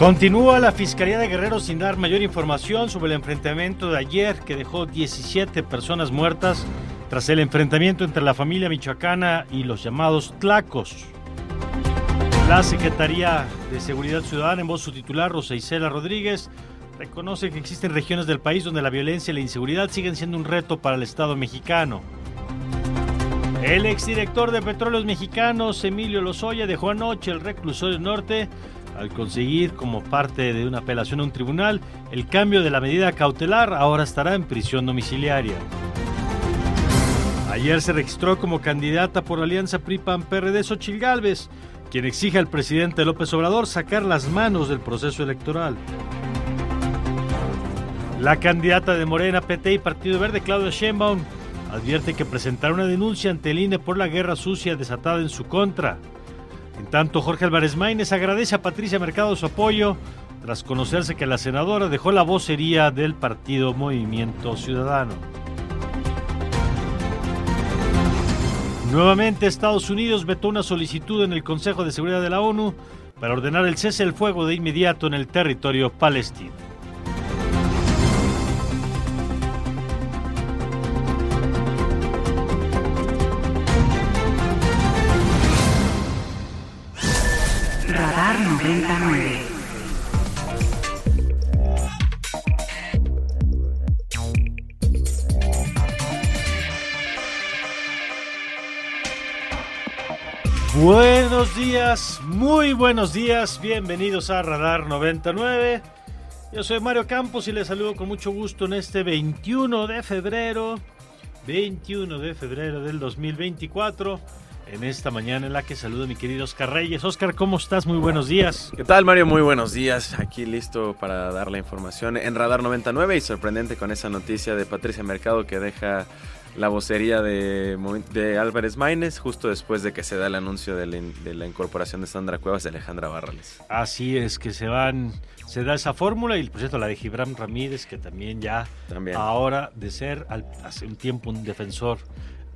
Continúa la Fiscalía de Guerrero sin dar mayor información sobre el enfrentamiento de ayer que dejó 17 personas muertas tras el enfrentamiento entre la familia michoacana y los llamados tlacos. La Secretaría de Seguridad Ciudadana, en voz su titular, Rosa Isela Rodríguez, reconoce que existen regiones del país donde la violencia y la inseguridad siguen siendo un reto para el Estado mexicano. El exdirector de Petróleos Mexicanos, Emilio Lozoya, dejó anoche el reclusorio norte al conseguir como parte de una apelación a un tribunal el cambio de la medida cautelar, ahora estará en prisión domiciliaria. Ayer se registró como candidata por Alianza PRI-PAN-PRD Xochil Gálvez, quien exige al presidente López Obrador sacar las manos del proceso electoral. La candidata de Morena, PT y Partido Verde, Claudia Sheinbaum, advierte que presentará una denuncia ante el INE por la guerra sucia desatada en su contra. En tanto, Jorge Álvarez Maínez agradece a Patricia Mercado su apoyo tras conocerse que la senadora dejó la vocería del partido Movimiento Ciudadano. Nuevamente, Estados Unidos vetó una solicitud en el Consejo de Seguridad de la ONU para ordenar el cese del fuego de inmediato en el territorio palestino. Radar 99. Buenos días, muy buenos días, bienvenidos a Radar 99. Yo soy Mario Campos y les saludo con mucho gusto en este 21 de febrero, 21 de febrero del 2024, en esta mañana en la que saludo a mi querido Oscar Reyes. Oscar, ¿cómo estás? Muy buenos días. ¿Qué tal, Mario? Muy buenos días. Aquí listo para dar la información en Radar 99 y sorprendente con esa noticia de Patricia Mercado que deja la vocería de, de Álvarez Maínez justo después de que se da el anuncio de la, de la incorporación de Sandra Cuevas y Alejandra Barrales. Así es, que se van, se da esa fórmula y por cierto la de Gibran Ramírez, que también ya También. ahora de ser al- hace un tiempo un defensor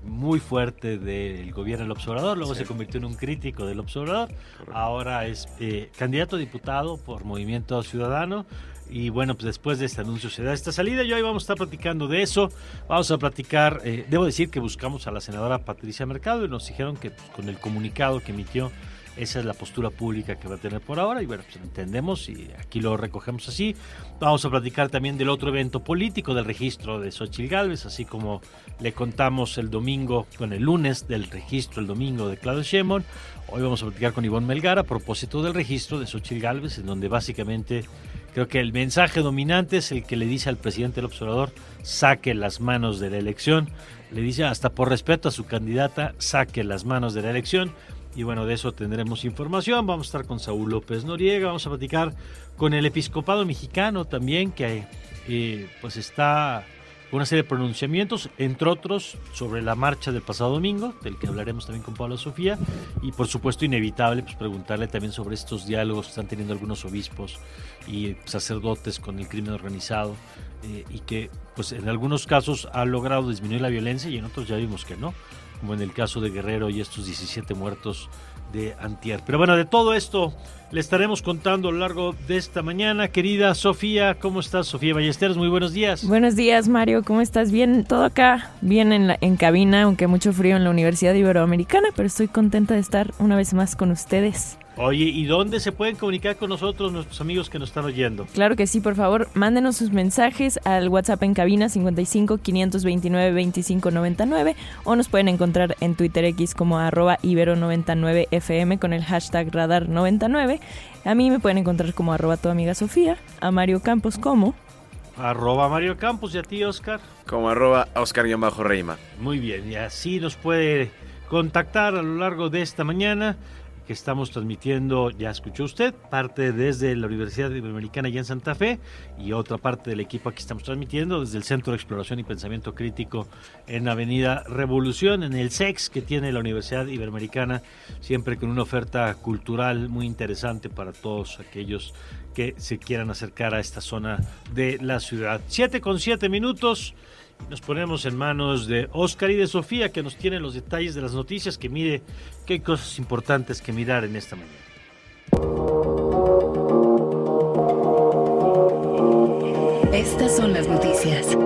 muy fuerte del gobierno del observador, luego Sí. se convirtió en un crítico del observador, ahora es eh, candidato a diputado por Movimiento Ciudadano. Y bueno, pues después de este anuncio se da esta salida y hoy vamos a estar platicando de eso. Vamos a platicar, eh, debo decir que buscamos a la senadora Patricia Mercado y nos dijeron que pues, con el comunicado que emitió esa es la postura pública que va a tener por ahora y bueno, pues entendemos y aquí lo recogemos así. Vamos a platicar también del otro evento político del registro de Xochitl Gálvez, así como le contamos el domingo, bueno, el lunes del registro, el domingo de Claudio Sheinbaum. Hoy vamos a platicar con Ivonne Melgar a propósito del registro de Xochitl Gálvez, en donde básicamente creo que el mensaje dominante es el que le dice al presidente del observador, saque las manos de la elección. Le dice hasta por respeto a su candidata, saque las manos de la elección. Y bueno, de eso tendremos información. Vamos a estar con Saúl López Noriega, vamos a platicar con el episcopado mexicano también, que eh, pues está con una serie de pronunciamientos, entre otros sobre la marcha del pasado domingo, del que hablaremos también con Pablo Sofía, y por supuesto inevitable pues preguntarle también sobre estos diálogos que están teniendo algunos obispos y sacerdotes con el crimen organizado eh, y que pues en algunos casos ha logrado disminuir la violencia y en otros ya vimos que no, como en el caso de Guerrero y estos 17 muertos de Antier. Pero bueno, de todo esto le estaremos contando a lo largo de esta mañana. Querida Sofía, ¿cómo estás? Sofía Ballesteros, muy buenos días. Buenos días, Mario. ¿Cómo estás? Bien, todo acá, bien en, la, en cabina, aunque mucho frío en la Universidad Iberoamericana, pero estoy contenta de estar una vez más con ustedes. Oye, ¿y dónde se pueden comunicar con nosotros nuestros amigos que nos están oyendo? Claro que sí, por favor, mándenos sus mensajes al WhatsApp en cabina 55 529 2599 o nos pueden encontrar en Twitter X como arroba ibero99fm con el hashtag radar99. A mí me pueden encontrar como arroba tu amiga Sofía, a Mario Campos como Arroba Mario Campos y a ti, Oscar. Como arroba Oscar-Reima. Muy bien, y así nos puede contactar a lo largo de esta mañana que estamos transmitiendo, ya escuchó usted, parte desde la Universidad Iberoamericana allá en Santa Fe y otra parte del equipo aquí estamos transmitiendo desde el Centro de Exploración y Pensamiento Crítico en Avenida Revolución, en el SEX que tiene la Universidad Iberoamericana, siempre con una oferta cultural muy interesante para todos aquellos que se quieran acercar a esta zona de la ciudad. Siete con siete minutos. Nos ponemos en manos de Oscar y de Sofía, que nos tienen los detalles de las noticias, que mire qué cosas importantes que mirar en esta mañana. Estas son las noticias.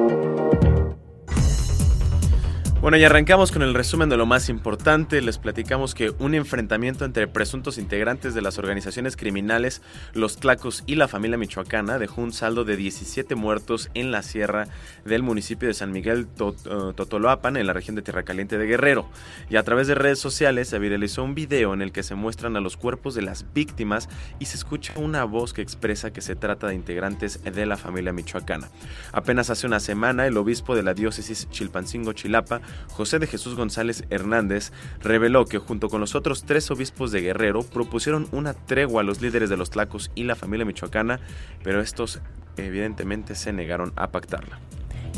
Bueno, y arrancamos con el resumen de lo más importante. Les platicamos que un enfrentamiento entre presuntos integrantes de las organizaciones criminales, los Tlacos y la familia michoacana dejó un saldo de 17 muertos en la sierra del municipio de San Miguel eh, Totoloapan, en la región de Tierra Caliente de Guerrero. Y a través de redes sociales se viralizó un video en el que se muestran a los cuerpos de las víctimas y se escucha una voz que expresa que se trata de integrantes de la familia michoacana. Apenas hace una semana, el obispo de la diócesis Chilpancingo Chilapa José de Jesús González Hernández reveló que junto con los otros tres obispos de Guerrero propusieron una tregua a los líderes de los Tlacos y la familia michoacana, pero estos evidentemente se negaron a pactarla.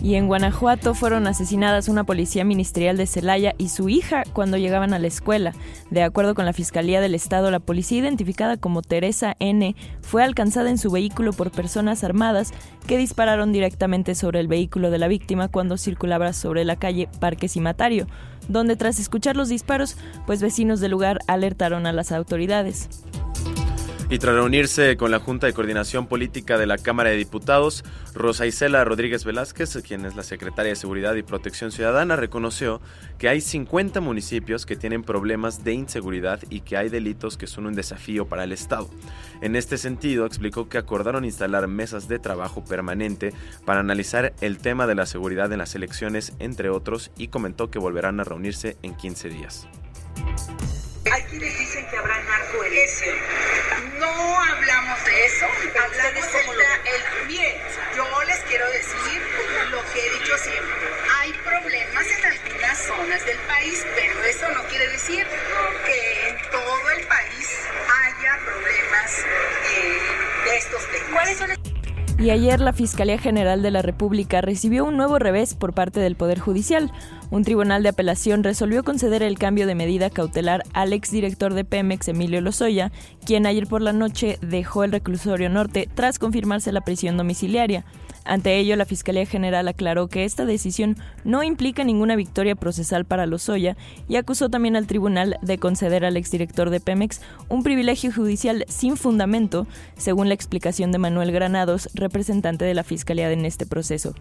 Y en Guanajuato fueron asesinadas una policía ministerial de Celaya y su hija cuando llegaban a la escuela. De acuerdo con la Fiscalía del Estado, la policía identificada como Teresa N fue alcanzada en su vehículo por personas armadas que dispararon directamente sobre el vehículo de la víctima cuando circulaba sobre la calle Parque Cimatario, donde tras escuchar los disparos, pues vecinos del lugar alertaron a las autoridades. Y tras reunirse con la Junta de Coordinación Política de la Cámara de Diputados, Rosa Isela Rodríguez Velázquez, quien es la secretaria de Seguridad y Protección Ciudadana, reconoció que hay 50 municipios que tienen problemas de inseguridad y que hay delitos que son un desafío para el Estado. En este sentido, explicó que acordaron instalar mesas de trabajo permanente para analizar el tema de la seguridad en las elecciones, entre otros, y comentó que volverán a reunirse en 15 días. Hay quienes dicen que habrá narcoelección. No hablamos de eso. Hablamos como lo... el bien. Yo les quiero decir lo que he dicho siempre. Hay problemas en algunas zonas del país, pero eso no quiere decir que en todo el país haya problemas eh, de estos temas. ¿Cuáles son y ayer la Fiscalía General de la República recibió un nuevo revés por parte del Poder Judicial. Un tribunal de apelación resolvió conceder el cambio de medida cautelar al exdirector de Pemex, Emilio Lozoya, quien ayer por la noche dejó el reclusorio norte tras confirmarse la prisión domiciliaria. Ante ello, la Fiscalía General aclaró que esta decisión no implica ninguna victoria procesal para Lozoya y acusó también al tribunal de conceder al exdirector de Pemex un privilegio judicial sin fundamento, según la explicación de Manuel Granados, representante de la Fiscalía en este proceso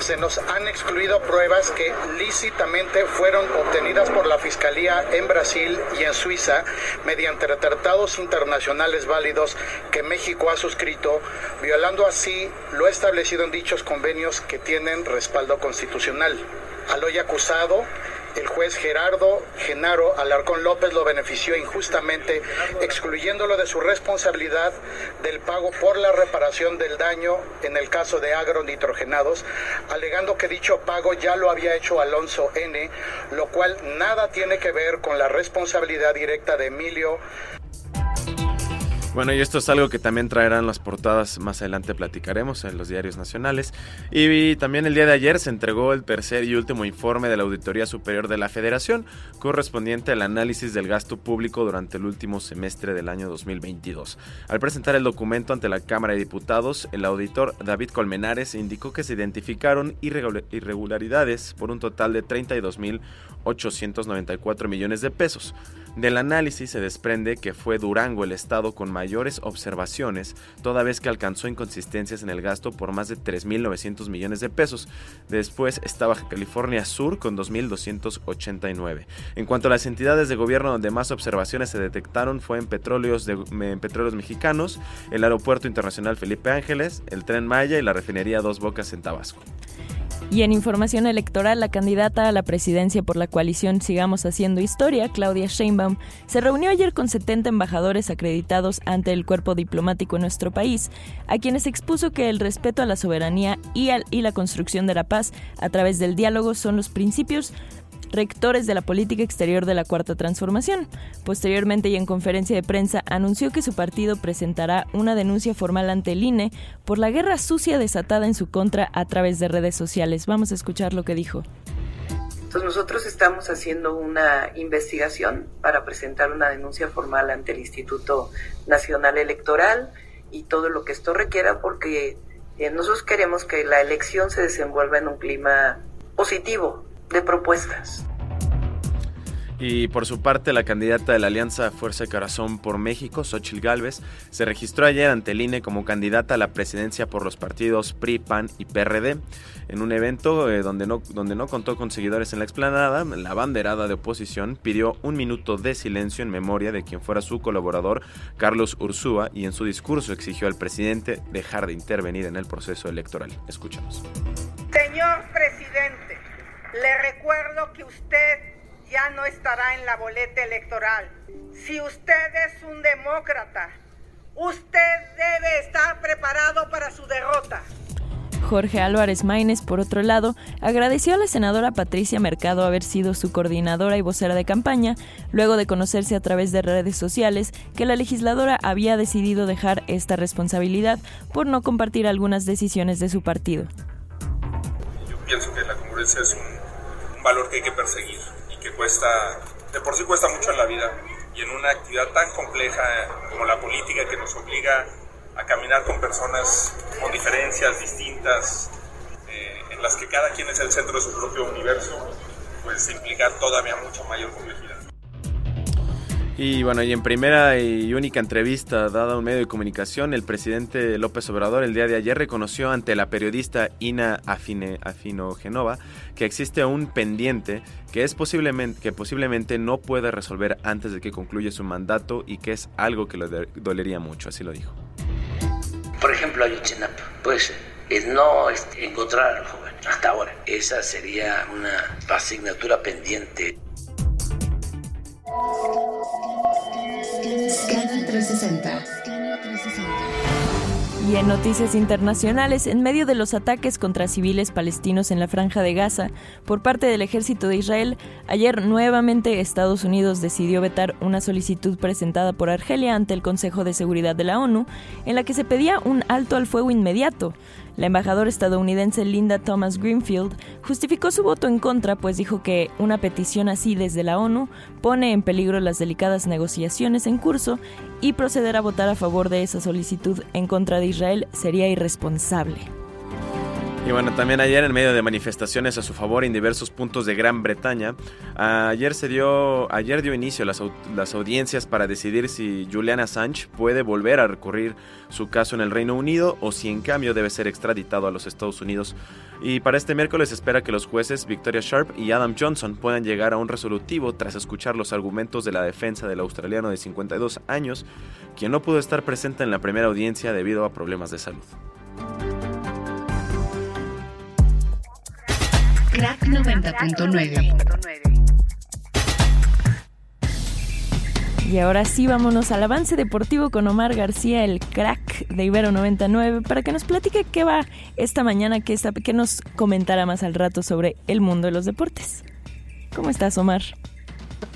se nos han excluido pruebas que lícitamente fueron obtenidas por la Fiscalía en Brasil y en Suiza mediante tratados internacionales válidos que México ha suscrito, violando así lo establecido en dichos convenios que tienen respaldo constitucional. Al hoy acusado el juez Gerardo Genaro Alarcón López lo benefició injustamente, excluyéndolo de su responsabilidad del pago por la reparación del daño en el caso de agronitrogenados, alegando que dicho pago ya lo había hecho Alonso N., lo cual nada tiene que ver con la responsabilidad directa de Emilio bueno, y esto es algo que también traerán las portadas más adelante, platicaremos en los diarios nacionales. Y también el día de ayer se entregó el tercer y último informe de la Auditoría Superior de la Federación, correspondiente al análisis del gasto público durante el último semestre del año 2022. Al presentar el documento ante la Cámara de Diputados, el auditor David Colmenares indicó que se identificaron irregularidades por un total de 32.894 millones de pesos Del análisis se desprende que fue Durango el estado con mayores observaciones, toda vez que alcanzó inconsistencias en el gasto por más de 3.900 millones de pesos. Después está Baja California Sur con 2.289. En cuanto a las entidades de gobierno donde más observaciones se detectaron fue en petróleos, en petróleos mexicanos, el Aeropuerto Internacional Felipe Ángeles, el Tren Maya y la refinería Dos Bocas en Tabasco. Y en información electoral, la candidata a la presidencia por la coalición Sigamos Haciendo Historia, Claudia Sheinbaum, se reunió ayer con 70 embajadores acreditados ante el cuerpo diplomático en nuestro país, a quienes expuso que el respeto a la soberanía y, y la construcción de la paz a través del diálogo son los principios rectores de la política exterior de la Cuarta Transformación. Posteriormente y en conferencia de prensa anunció que su partido presentará una denuncia formal ante el INE por la guerra sucia desatada en su contra a través de redes sociales. Vamos a escuchar lo que dijo. Entonces nosotros estamos haciendo una investigación para presentar una denuncia formal ante el Instituto Nacional Electoral y todo lo que esto requiera porque eh, nosotros queremos que la elección se desenvuelva en un clima positivo, de propuestas. Y por su parte, la candidata de la Alianza Fuerza de Corazón por México, Xochil Gálvez, se registró ayer ante el INE como candidata a la presidencia por los partidos PRI, PAN y PRD. En un evento eh, donde, no, donde no contó con seguidores en la explanada, la banderada de oposición pidió un minuto de silencio en memoria de quien fuera su colaborador, Carlos Ursúa, y en su discurso exigió al presidente dejar de intervenir en el proceso electoral. Escuchamos. Señor presidente, le recuerdo que usted ya no estará en la boleta electoral. Si usted es un demócrata, usted debe estar preparado para su derrota. Jorge Álvarez Maínez, por otro lado, agradeció a la senadora Patricia Mercado haber sido su coordinadora y vocera de campaña, luego de conocerse a través de redes sociales que la legisladora había decidido dejar esta responsabilidad por no compartir algunas decisiones de su partido. Yo pienso que la congruencia es un valor que hay que perseguir y que cuesta, de por sí cuesta mucho en la vida y en una actividad tan compleja como la política que nos obliga a caminar con personas con diferencias distintas, eh, en las que cada quien es el centro de su propio universo, pues implica todavía mucha mayor complejidad. Y bueno, y en primera y única entrevista dada a un medio de comunicación, el presidente López Obrador el día de ayer reconoció ante la periodista Ina Afine, Afino Genova que existe un pendiente que, es posiblemente, que posiblemente no puede resolver antes de que concluya su mandato y que es algo que le dolería mucho, así lo dijo. Por ejemplo, Ayotzinapa, pues es no este, encontrar al joven hasta ahora. Esa sería una asignatura pendiente. Scanner 360. Y en noticias internacionales, en medio de los ataques contra civiles palestinos en la franja de Gaza por parte del ejército de Israel, ayer nuevamente Estados Unidos decidió vetar una solicitud presentada por Argelia ante el Consejo de Seguridad de la ONU, en la que se pedía un alto al fuego inmediato. La embajadora estadounidense Linda Thomas Greenfield justificó su voto en contra, pues dijo que una petición así desde la ONU pone en peligro las delicadas negociaciones en curso y proceder a votar a favor de esa solicitud en contra de Israel sería irresponsable. Y bueno, también ayer en medio de manifestaciones a su favor en diversos puntos de Gran Bretaña, ayer se dio, ayer dio inicio las, las audiencias para decidir si Julian Assange puede volver a recurrir su caso en el Reino Unido o si en cambio debe ser extraditado a los Estados Unidos. Y para este miércoles espera que los jueces Victoria Sharp y Adam Johnson puedan llegar a un resolutivo tras escuchar los argumentos de la defensa del australiano de 52 años, quien no pudo estar presente en la primera audiencia debido a problemas de salud. Crack 90.9. Y ahora sí, vámonos al avance deportivo con Omar García, el crack de Ibero 99, para que nos platique qué va esta mañana, qué, está, qué nos comentará más al rato sobre el mundo de los deportes. ¿Cómo estás, Omar?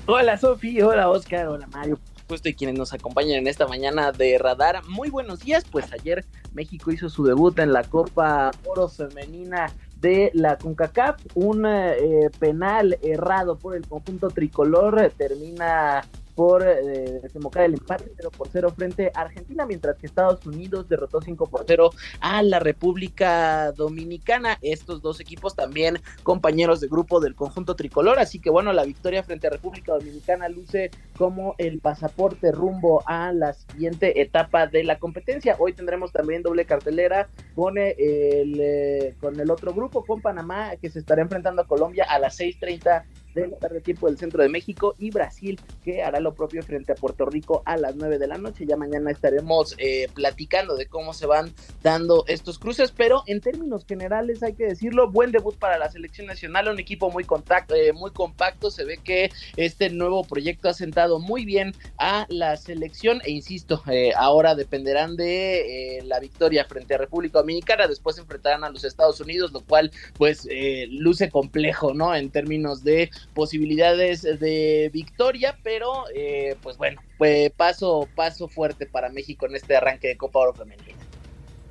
Hola, Sofi, hola, Oscar, hola, Mario. Puesto y quienes nos acompañan en esta mañana de Radar. Muy buenos días, pues ayer México hizo su debut en la Copa Oro Femenina de la CONCACAF. Un eh, penal errado por el conjunto tricolor termina por eh, desembocar el empate 0 por 0 frente a Argentina, mientras que Estados Unidos derrotó 5 por 0 a la República Dominicana. Estos dos equipos también compañeros de grupo del conjunto tricolor, así que bueno, la victoria frente a República Dominicana luce como el pasaporte rumbo a la siguiente etapa de la competencia. Hoy tendremos también doble cartelera con el, eh, con el otro grupo, con Panamá, que se estará enfrentando a Colombia a las 6.30 de la tarde tiempo del centro de México y Brasil que hará lo propio frente a Puerto Rico a las 9 de la noche. Ya mañana estaremos eh, platicando de cómo se van dando estos cruces, pero en términos generales hay que decirlo, buen debut para la selección nacional, un equipo muy, contacto, eh, muy compacto, se ve que este nuevo proyecto ha sentado muy bien a la selección e insisto, eh, ahora dependerán de la victoria frente a República Dominicana, después enfrentarán a los Estados Unidos, lo cual pues luce complejo, ¿no? En términos de posibilidades de victoria, pero eh, pues bueno, pues paso, paso fuerte para México en este arranque de Copa Oro Femenina.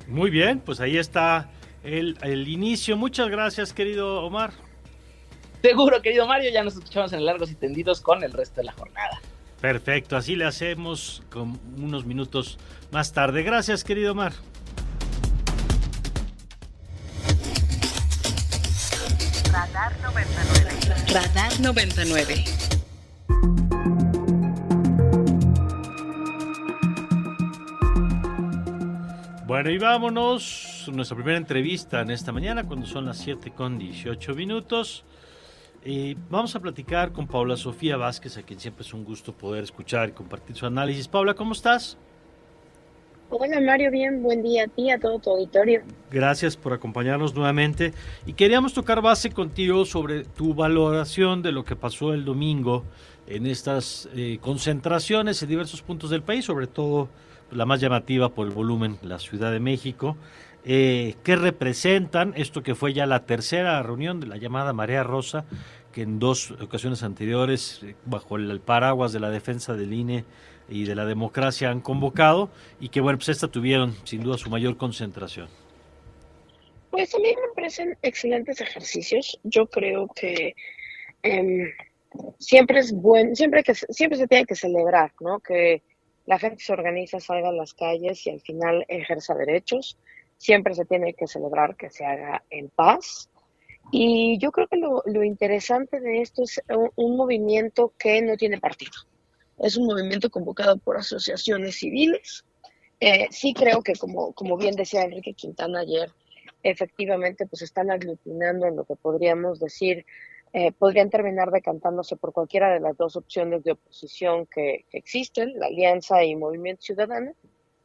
Muy bien, pues ahí está el, el inicio. Muchas gracias, querido Omar. Seguro, querido Mario, ya nos escuchamos en largos y tendidos con el resto de la jornada. Perfecto, así le hacemos con unos minutos más tarde. Gracias, querido Omar. Radar 99. Radar 99. Bueno, y vámonos. Nuestra primera entrevista en esta mañana, cuando son las 7 con 18 minutos. Y vamos a platicar con Paula Sofía Vázquez, a quien siempre es un gusto poder escuchar y compartir su análisis. Paula, ¿cómo estás? Hola Mario, bien, buen día a ti, a todo tu auditorio. Gracias por acompañarnos nuevamente y queríamos tocar base contigo sobre tu valoración de lo que pasó el domingo en estas eh, concentraciones en diversos puntos del país, sobre todo la más llamativa por el volumen, la Ciudad de México. Eh, ¿Qué representan esto que fue ya la tercera reunión de la llamada Marea Rosa, que en dos ocasiones anteriores, eh, bajo el paraguas de la defensa del INE, y de la democracia han convocado y que, bueno, pues esta tuvieron sin duda su mayor concentración. Pues a mí me parecen excelentes ejercicios. Yo creo que em, siempre es bueno, siempre que siempre se tiene que celebrar, ¿no? Que la gente se organiza, salga a las calles y al final ejerza derechos. Siempre se tiene que celebrar que se haga en paz. Y yo creo que lo, lo interesante de esto es un movimiento que no tiene partido es un movimiento convocado por asociaciones civiles. Eh, sí creo que, como, como bien decía Enrique Quintana ayer, efectivamente pues están aglutinando en lo que podríamos decir, eh, podrían terminar decantándose por cualquiera de las dos opciones de oposición que, que existen, la Alianza y Movimiento Ciudadano,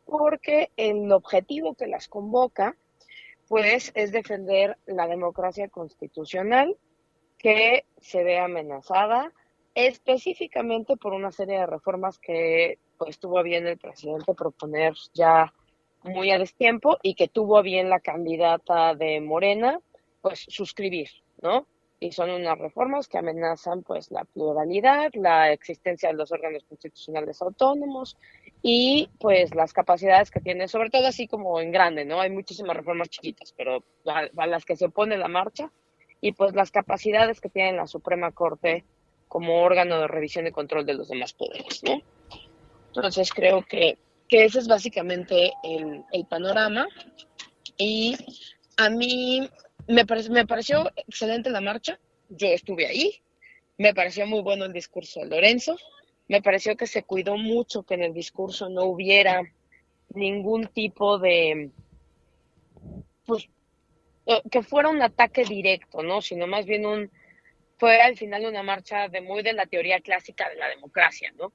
porque el objetivo que las convoca pues es defender la democracia constitucional que se ve amenazada específicamente por una serie de reformas que pues tuvo bien el presidente proponer ya muy a destiempo y que tuvo bien la candidata de Morena pues suscribir, ¿no? Y son unas reformas que amenazan pues la pluralidad, la existencia de los órganos constitucionales autónomos y pues las capacidades que tiene, sobre todo así como en grande, ¿no? Hay muchísimas reformas chiquitas, pero a, las que se opone la marcha y pues las capacidades que tiene la Suprema Corte como órgano de revisión y control de los demás poderes, ¿no? Entonces creo que, que ese es básicamente el, el, panorama y a mí me, parece, me pareció excelente la marcha, yo estuve ahí, me pareció muy bueno el discurso de Lorenzo, me pareció que se cuidó mucho que en el discurso no hubiera ningún tipo de, pues, eh, que fuera un ataque directo, ¿no? Sino más bien un, fue al final una marcha de muy de la teoría clásica de la democracia, ¿no?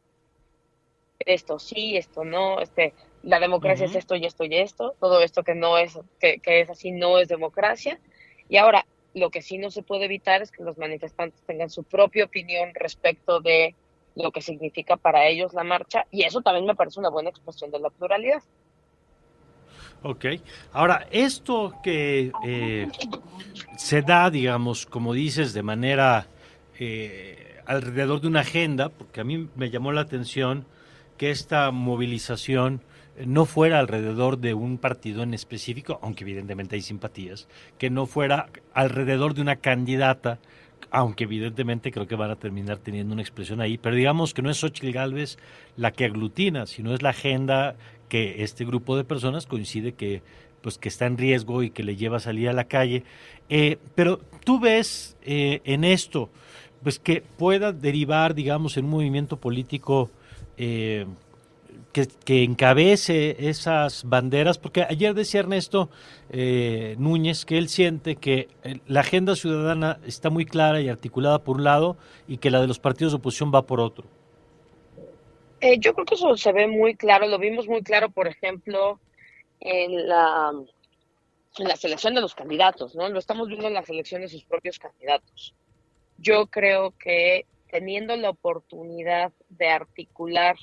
Esto sí, esto no, este, la democracia es esto y esto y esto, todo esto que no es, que, que es así no es democracia. Y ahora, lo que sí no se puede evitar es que los manifestantes tengan su propia opinión respecto de lo que significa para ellos la marcha, y eso también me parece una buena expresión de la pluralidad. Ok. Ahora, esto que eh, se da, digamos, como dices, de manera eh, alrededor de una agenda, porque a mí me llamó la atención que esta movilización no fuera alrededor de un partido en específico, aunque evidentemente hay simpatías, que no fuera alrededor de una candidata aunque evidentemente creo que van a terminar teniendo una expresión ahí, pero digamos que no es Xochitl Galvez la que aglutina, sino es la agenda que este grupo de personas coincide que pues que está en riesgo y que le lleva a salir a la calle. Eh, pero tú ves eh, en esto, pues que pueda derivar, digamos, en un movimiento político eh, que, encabece esas banderas, porque ayer decía Ernesto Núñez que él siente que la agenda ciudadana está muy clara y articulada por un lado y que la de los partidos de oposición va por otro. Yo creo que eso se ve muy claro, lo vimos muy claro, por ejemplo, en la, en la selección de los candidatos, ¿no? Lo estamos viendo en la selección de sus propios candidatos. Yo creo que teniendo la oportunidad de articular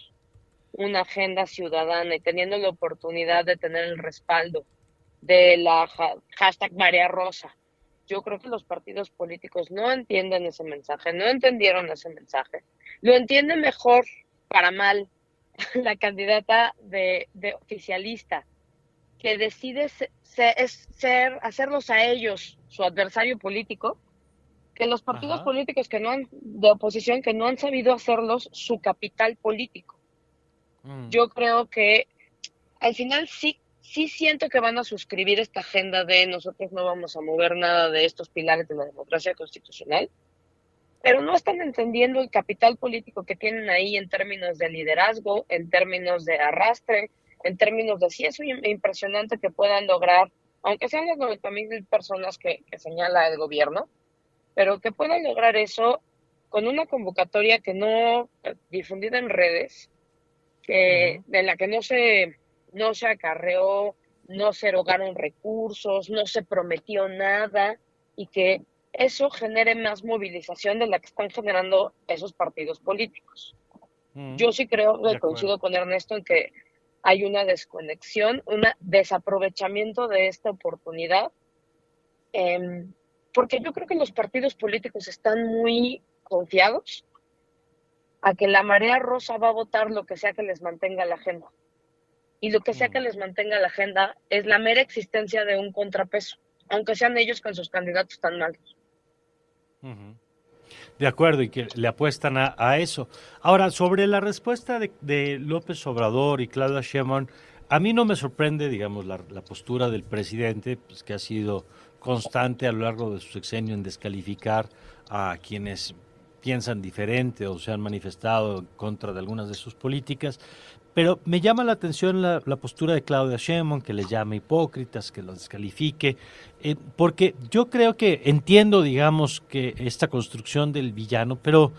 una agenda ciudadana y teniendo la oportunidad de tener el respaldo de la hashtag María Rosa, yo creo que los partidos políticos no entienden ese mensaje, no entendieron ese mensaje. Lo entiende mejor para mal la candidata de, de oficialista, que decide ser, hacerlos a ellos su adversario político, que los partidos políticos que no han, de oposición que no han sabido hacerlos su capital político. Mm. Yo creo que al final sí, sí siento que van a suscribir esta agenda de nosotros no vamos a mover nada de estos pilares de la democracia constitucional, pero no están entendiendo el capital político que tienen ahí en términos de liderazgo, en términos de arrastre, en términos de si es impresionante que puedan lograr, aunque sean las 90 mil personas que, señala el gobierno, pero que puedan lograr eso con una convocatoria que no difundida en redes, que de la que no se no se acarreó, no se erogaron recursos, no se prometió nada y que eso genere más movilización de la que están generando esos partidos políticos. Yo sí creo, que coincido con Ernesto en que hay una desconexión, un desaprovechamiento de esta oportunidad, em, porque yo creo que los partidos políticos están muy confiados a que la marea rosa va a votar lo que sea que les mantenga la agenda. Y lo que sea que mm. les mantenga la agenda es la mera existencia de un contrapeso, aunque sean ellos con sus candidatos tan malos. De acuerdo, y que le apuestan a, eso. Ahora, sobre la respuesta de, López Obrador y Claudia Sheinbaum, a mí no me sorprende, digamos, la, postura del presidente, pues, que ha sido constante a lo largo de su sexenio en descalificar a quienes piensan diferente o se han manifestado en contra de algunas de sus políticas. Pero me llama la atención la, postura de Claudia Sheinbaum, que les llama hipócritas, que los descalifique, eh, porque yo creo que entiendo, digamos, que esta construcción del villano, pero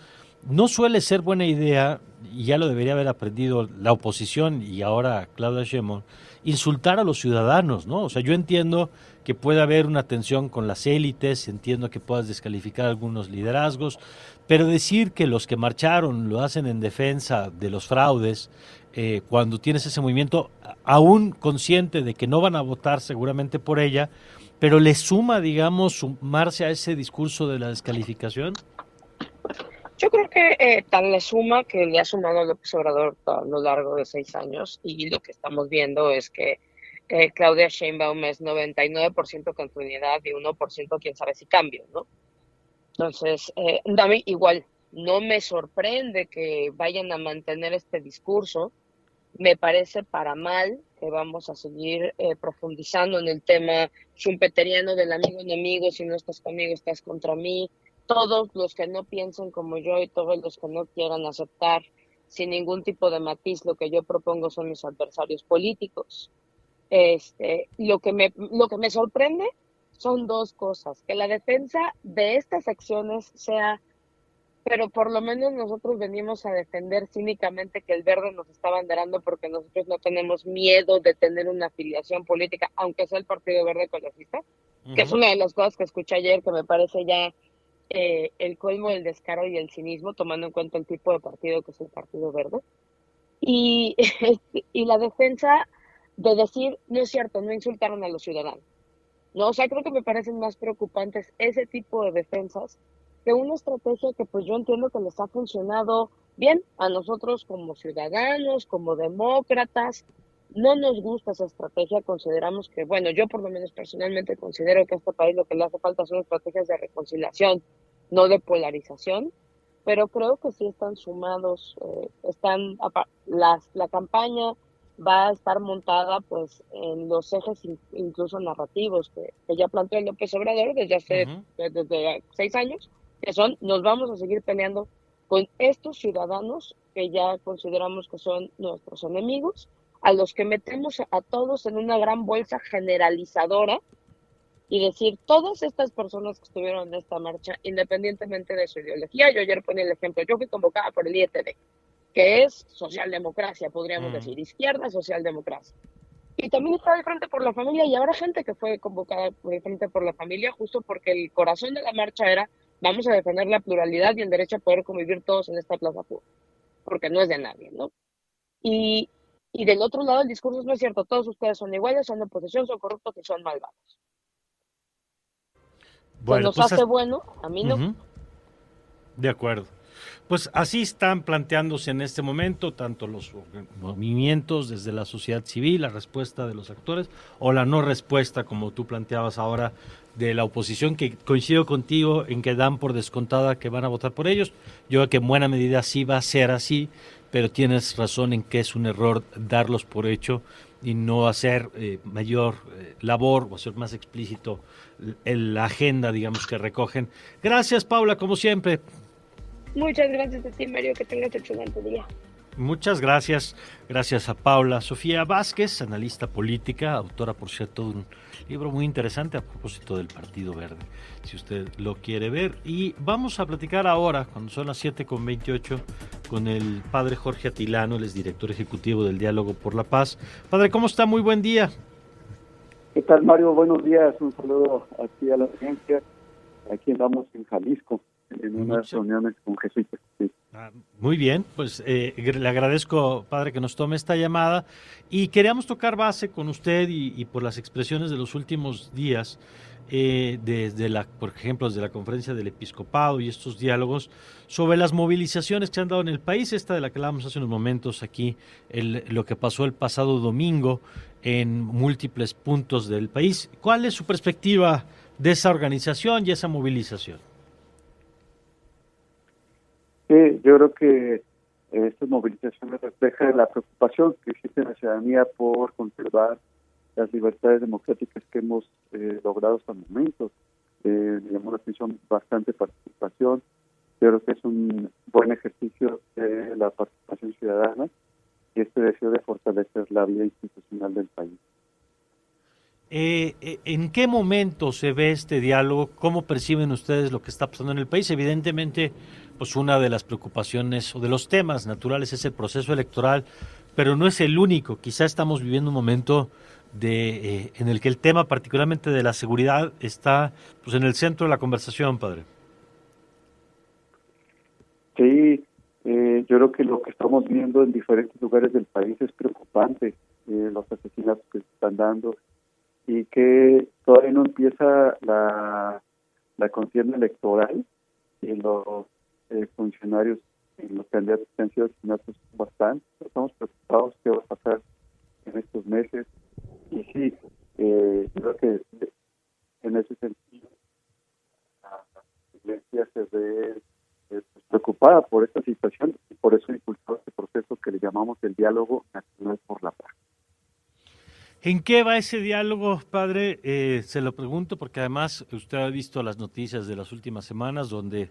no suele ser buena idea, y ya lo debería haber aprendido la oposición y ahora Claudia Sheinbaum, insultar a los ciudadanos, ¿no? O sea, yo entiendo que puede haber una tensión con las élites, entiendo que puedas descalificar algunos liderazgos, pero decir que los que marcharon lo hacen en defensa de los fraudes, eh, cuando tienes ese movimiento, aún consciente de que no van a votar seguramente por ella, pero le suma, digamos, sumarse a ese discurso de la descalificación? Yo creo que eh, tal le suma que le ha sumado López Obrador a lo largo de seis años y lo que estamos viendo es que eh, Claudia Sheinbaum es 99% continuidad y 1% quién sabe si cambio, ¿no? Entonces, eh, a igual no me sorprende que vayan a mantener este discurso, me parece para mal que vamos a seguir eh, profundizando en el tema schumpeteriano del amigo enemigo, si no estás conmigo, estás contra mí. Todos los que no piensen como yo y todos los que no quieran aceptar sin ningún tipo de matiz lo que yo propongo son mis adversarios políticos. Este, lo que me lo que me sorprende son dos cosas, que la defensa de estas acciones sea pero por lo menos nosotros venimos a defender cínicamente que el verde nos está banderando porque nosotros no tenemos miedo de tener una afiliación política, aunque sea el Partido Verde Ecologista, que es una de las cosas que escuché ayer que me parece ya eh, el colmo del descaro y el cinismo, tomando en cuenta el tipo de partido que es el Partido Verde. Y, y la defensa de decir, no es cierto, no insultaron a los ciudadanos. No, o sea, creo que me parecen más preocupantes ese tipo de defensas una estrategia que pues yo entiendo que les ha funcionado bien a nosotros como ciudadanos, como demócratas. No nos gusta esa estrategia, consideramos que, bueno, yo por lo menos personalmente considero que a este país lo que le hace falta son estrategias de reconciliación no de polarización, pero creo que sí están sumados, eh, están, las, la campaña va a estar montada pues en los ejes incluso narrativos que, ya planteó López Obrador desde hace desde seis años, que son nos vamos a seguir peleando con estos ciudadanos que ya consideramos que son nuestros enemigos, a los que metemos a todos en una gran bolsa generalizadora y decir, todas estas personas que estuvieron en esta marcha, independientemente de su ideología, yo ayer ponía el ejemplo, yo fui convocada por el IETD, que es socialdemocracia, podríamos decir, izquierda socialdemocracia. Y también estaba de frente por la familia y habrá gente que fue convocada de frente por la familia justo porque el corazón de la marcha era vamos a defender la pluralidad y el derecho a poder convivir todos en esta plaza pública, porque no es de nadie, ¿no? Y, y del otro lado el discurso no es cierto, todos ustedes son iguales, son de oposición, son corruptos y son malvados. Bueno, nos pues hace bueno, a mí no. De acuerdo. Pues así están planteándose en este momento tanto los movimientos desde la sociedad civil, la respuesta de los actores o la no respuesta, como tú planteabas ahora, de la oposición, que coincido contigo en que dan por descontada que van a votar por ellos. Yo creo que en buena medida sí va a ser así, pero tienes razón en que es un error darlos por hecho y no hacer eh, mayor eh, labor o hacer más explícito la agenda, digamos, que recogen. Gracias, Paula, como siempre. Muchas gracias a ti, Mario. Que tengas excelente día. Muchas gracias. Gracias a Paula. Sofía Vázquez, analista política, autora, por cierto, de un libro muy interesante a propósito del Partido Verde, si usted lo quiere ver. Y vamos a platicar ahora, cuando son las 7.28, con el padre Jorge Atilano, el director ejecutivo del Diálogo por la Paz. Padre, ¿cómo está? Muy buen día. ¿Qué tal, Mario? Buenos días. Un saludo aquí a la audiencia. Aquí andamos en Jalisco en unas reuniones con jesuitas. Ah, muy bien, pues eh, le agradezco, padre, que nos tome esta llamada y queríamos tocar base con usted y, por las expresiones de los últimos días, eh, desde la, por ejemplo, desde la conferencia del episcopado y estos diálogos sobre las movilizaciones que se han dado en el país, esta de la que hablamos hace unos momentos aquí, el, lo que pasó el pasado domingo en múltiples puntos del país. ¿Cuál es su perspectiva de esa organización y esa movilización? Sí, yo creo que estas movilizaciones reflejan la preocupación que existe en la ciudadanía por conservar las libertades democráticas que hemos eh, logrado hasta el momento. Eh, llamó la atención bastante participación. Yo creo que es un buen ejercicio de la participación ciudadana y este deseo de fortalecer la vida institucional del país. Eh, eh, ¿En qué momento se ve este diálogo? ¿Cómo perciben ustedes lo que está pasando en el país? Evidentemente, pues una de las preocupaciones o de los temas naturales es el proceso electoral, pero no es el único. Quizá estamos viviendo un momento de, eh, en el que el tema, particularmente de la seguridad, está pues en el centro de la conversación, padre. Sí, yo creo que lo que estamos viendo en diferentes lugares del país es preocupante. los asesinatos que se están dando, y que todavía no empieza la, la contienda electoral y los eh, funcionarios y los candidatos que han sido asesinados bastante. Estamos preocupados qué va a pasar en estos meses. Y sí, eh, creo que en ese sentido la iglesia se ve eh, pues, preocupada por esta situación y por eso impulsó este proceso que le llamamos el diálogo nacional por la paz. ¿En qué va ese diálogo, padre? Eh, se lo pregunto porque además usted ha visto las noticias de las últimas semanas donde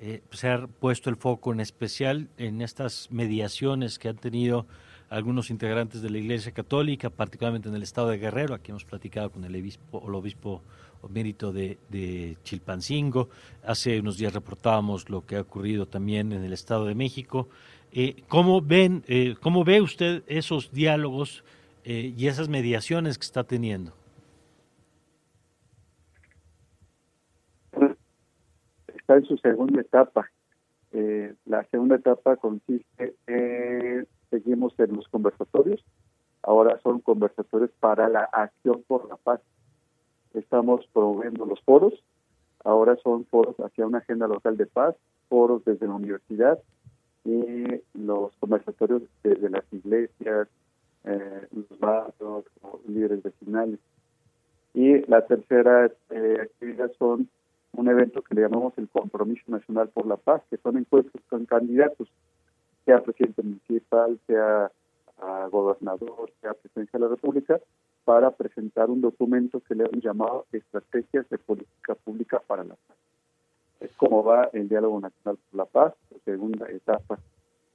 eh, se ha puesto el foco en especial en estas mediaciones que han tenido algunos integrantes de la Iglesia Católica, particularmente en el estado de Guerrero. Aquí hemos platicado con el obispo, el obispo mérito de, Chilpancingo. Hace unos días reportábamos lo que ha ocurrido también en el estado de México. Eh, ¿Cómo ven, cómo ve usted esos diálogos? Eh, y esas mediaciones que está teniendo? Está en su segunda etapa. Eh, la segunda etapa consiste en, seguimos en los conversatorios, ahora son conversatorios para la acción por la paz. Estamos promoviendo los foros, ahora son foros hacia una agenda local de paz, foros desde la universidad y los conversatorios desde las iglesias, eh, los barrios, líderes vecinales. Y la tercera eh, actividad son un evento que le llamamos el Compromiso Nacional por la Paz, que son encuentros con candidatos, sea presidente municipal, sea a gobernador, sea presidencia de la República, para presentar un documento que le han llamado Estrategias de Política Pública para la Paz. Es como va el Diálogo Nacional por la Paz, segunda etapa.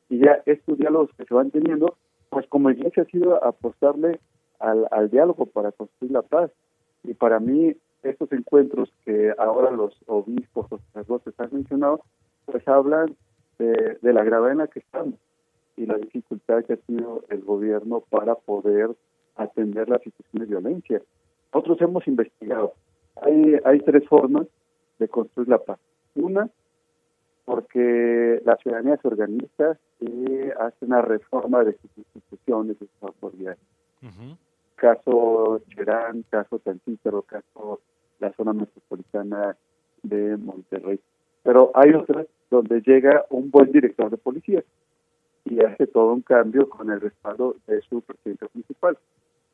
Y ya estos diálogos que se van teniendo, pues como iglesia ha sido apostarle al, al diálogo para construir la paz. Y para mí, estos encuentros que ahora los obispos, los sacerdotes han mencionado, pues hablan de, de la gravedad en la que estamos y la dificultad que ha tenido el gobierno para poder atender las situaciones de violencia. Nosotros hemos investigado. Hay, hay tres formas de construir la paz. Una, porque la ciudadanía se organiza y hace una reforma de sus instituciones, de sus autoridades. Caso Cherán, caso Tantícaro, caso la zona metropolitana de Monterrey. Pero hay otras donde llega un buen director de policía y hace todo un cambio con el respaldo de su presidente principal.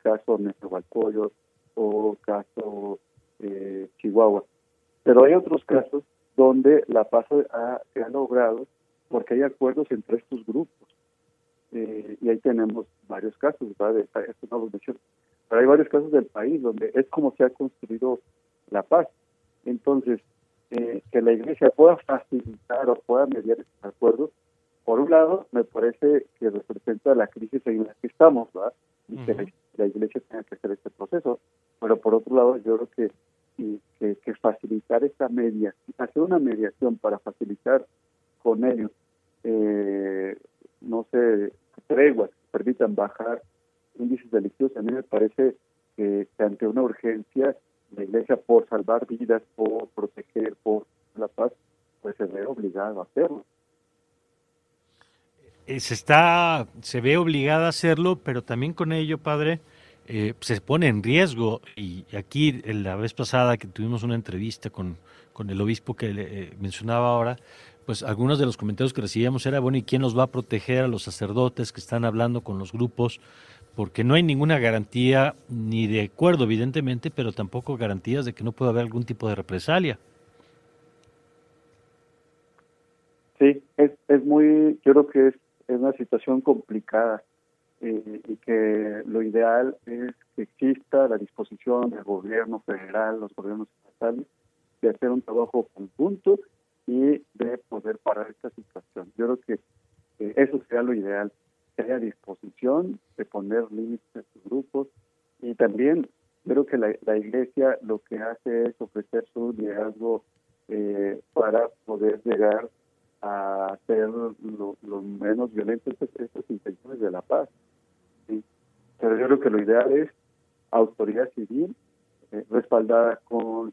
Caso Nezahualcóyotl o caso eh, Chihuahua. Pero hay otros casos donde la paz se ha logrado porque hay acuerdos entre estos grupos. Eh, y ahí tenemos varios casos, ¿verdad? No los menciono. Pero hay varios casos del país donde es como se ha construido la paz. Entonces, eh, que la iglesia pueda facilitar o pueda mediar estos acuerdos, por un lado, me parece que representa la crisis en la que estamos, ¿verdad? Y que la, iglesia tenga que hacer este proceso. Pero por otro lado, yo creo que, que, que facilitar esta media, hacer una mediación para facilitar con ellos, eh, no sé, treguas que permitan bajar índices delictivos, a mí me parece que ante una urgencia la Iglesia por salvar vidas, por proteger, por la paz, pues se ve obligado a hacerlo. Eh, se está, se ve obligada a hacerlo, pero también con ello, padre, eh, se pone en riesgo. Y aquí, la vez pasada que tuvimos una entrevista con, con el obispo que le, eh, mencionaba ahora, pues algunos de los comentarios que recibíamos era, bueno, ¿y quién nos va a proteger a los sacerdotes que están hablando con los grupos? Porque no hay ninguna garantía ni de acuerdo, evidentemente, pero tampoco garantías de que no pueda haber algún tipo de represalia. Sí, es, es muy, yo creo que es, es una situación complicada eh, y que lo ideal es que exista la disposición del gobierno federal, los gobiernos estatales, de hacer un trabajo conjunto y de poder parar esta situación. Yo creo que eh, eso sería lo ideal que disposición de poner límites a estos grupos y también creo que la, la iglesia lo que hace es ofrecer su liderazgo eh, para poder llegar a ser lo, menos violentos estas intenciones de la paz. Pero yo creo que lo ideal es autoridad civil eh, respaldada con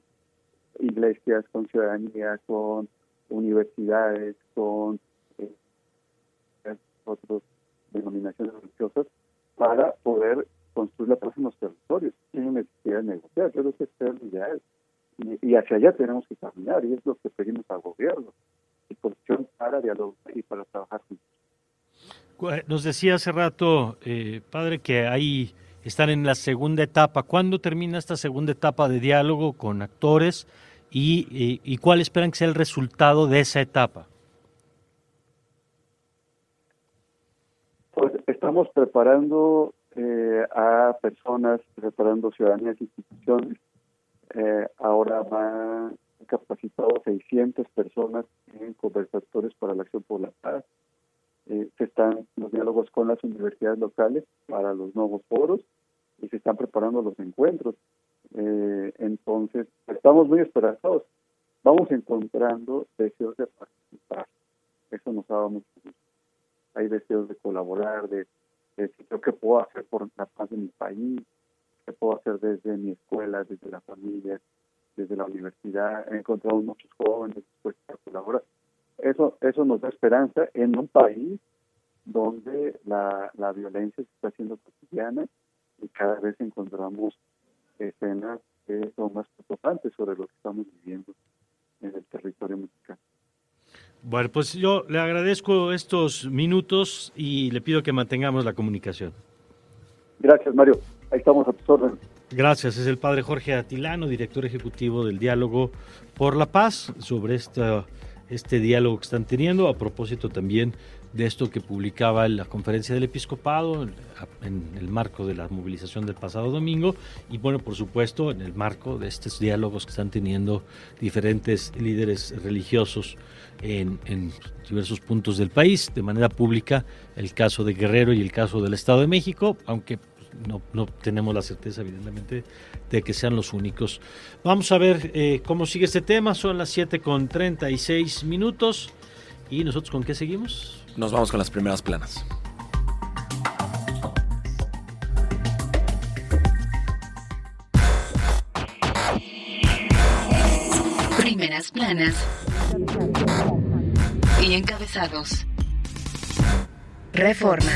iglesias, con ciudadanía, con universidades, con eh, otros denominaciones religiosas para poder construir la paz en los territorios. Tiene necesidad de negociar, yo creo que es ideal. Y, y, hacia allá tenemos que caminar, y es lo que pedimos al gobierno, disposición para dialogar y para trabajar juntos. Nos decía hace rato, eh, padre, que ahí están en la segunda etapa. ¿Cuándo termina esta segunda etapa de diálogo con actores y, y, y cuál esperan que sea el resultado de esa etapa? Estamos preparando eh, a personas, preparando ciudadanías e instituciones. Eh, ahora van capacitados 600 personas en conversadores para la acción por la paz. Eh, se están los diálogos con las universidades locales para los nuevos foros y se están preparando los encuentros. entonces, estamos muy esperanzados. Vamos encontrando deseos de participar. Eso nos da mucho gusto hay deseos de colaborar, de, decir qué puedo hacer por la paz de mi país, qué puedo hacer desde mi escuela, desde la familia, desde la universidad. He encontrado muchos jóvenes dispuestos a colaborar. Eso, eso nos da esperanza en un país donde la violencia se está haciendo cotidiana y cada vez encontramos escenas que son más preocupantes sobre lo que estamos viviendo en el territorio mexicano. Bueno, pues yo le agradezco estos minutos y le pido que mantengamos la comunicación. Gracias, Mario. Ahí estamos a tus órdenes. Gracias. Es el padre Jorge Atilano, director ejecutivo del Diálogo por la Paz, sobre esta, este diálogo que están teniendo, a propósito también de esto que publicaba la conferencia del episcopado en, el marco de la movilización del pasado domingo y bueno, por supuesto, en el marco de estos diálogos que están teniendo diferentes líderes religiosos en, en diversos puntos del país, de manera pública, el caso de Guerrero y el caso del Estado de México, aunque no, no, tenemos la certeza, evidentemente, de que sean los únicos. Vamos a ver eh, cómo sigue este tema. Son las 7 con 36 minutos. ¿Y nosotros con qué seguimos? Nos vamos con las primeras planas. Primeras planas. Y encabezados. Reforma.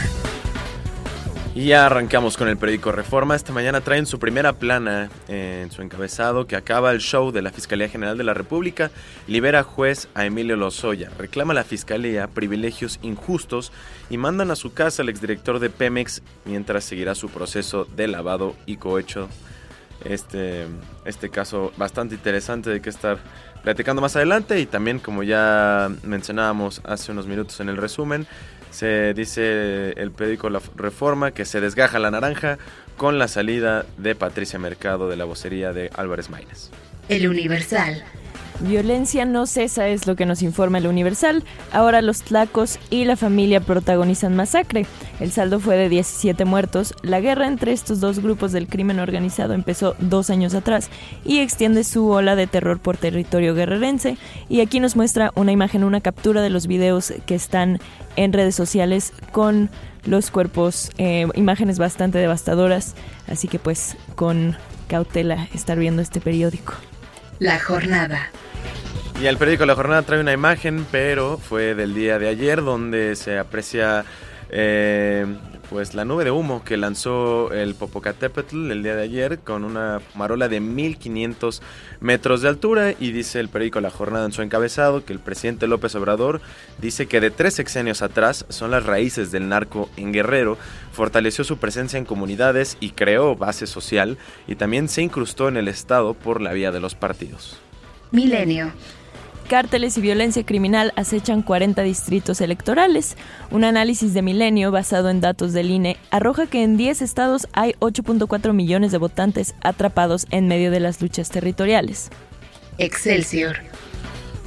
Y ya arrancamos con el periódico Reforma. Esta mañana traen su primera plana en su encabezado que acaba el show de la Fiscalía General de la República. Libera juez a Emilio Lozoya. Reclama a la Fiscalía privilegios injustos y mandan a su casa al exdirector de Pemex mientras seguirá su proceso de lavado y cohecho. Este, este caso bastante interesante de que estar platicando más adelante y también como ya mencionábamos hace unos minutos en el resumen, se dice el periódico La Reforma que se desgaja la naranja con la salida de Patricia Mercado de la vocería de Álvarez Maínez. El Universal. Violencia no cesa es lo que nos informa el Universal. Ahora los tlacos y la familia protagonizan masacre. El saldo fue de 17 muertos. La guerra entre estos dos grupos del crimen organizado empezó dos años atrás y extiende su ola de terror por territorio guerrerense. Y aquí nos muestra una imagen, una captura de los videos que están en redes sociales con los cuerpos, eh, imágenes bastante devastadoras. Así que pues con cautela estar viendo este periódico. La jornada. Y el periódico La Jornada trae una imagen, pero fue del día de ayer, donde se aprecia eh, pues la nube de humo que lanzó el Popocatépetl el día de ayer con una marola de 1500 metros de altura y dice el periódico La Jornada en su encabezado que el presidente López Obrador dice que de tres sexenios atrás son las raíces del narco en Guerrero, fortaleció su presencia en comunidades y creó base social y también se incrustó en el Estado por la vía de los partidos. Milenio. Cárteles y violencia criminal acechan 40 distritos electorales. Un análisis de Milenio basado en datos del INE arroja que en 10 estados hay 8.4 millones de votantes atrapados en medio de las luchas territoriales. Excelsior.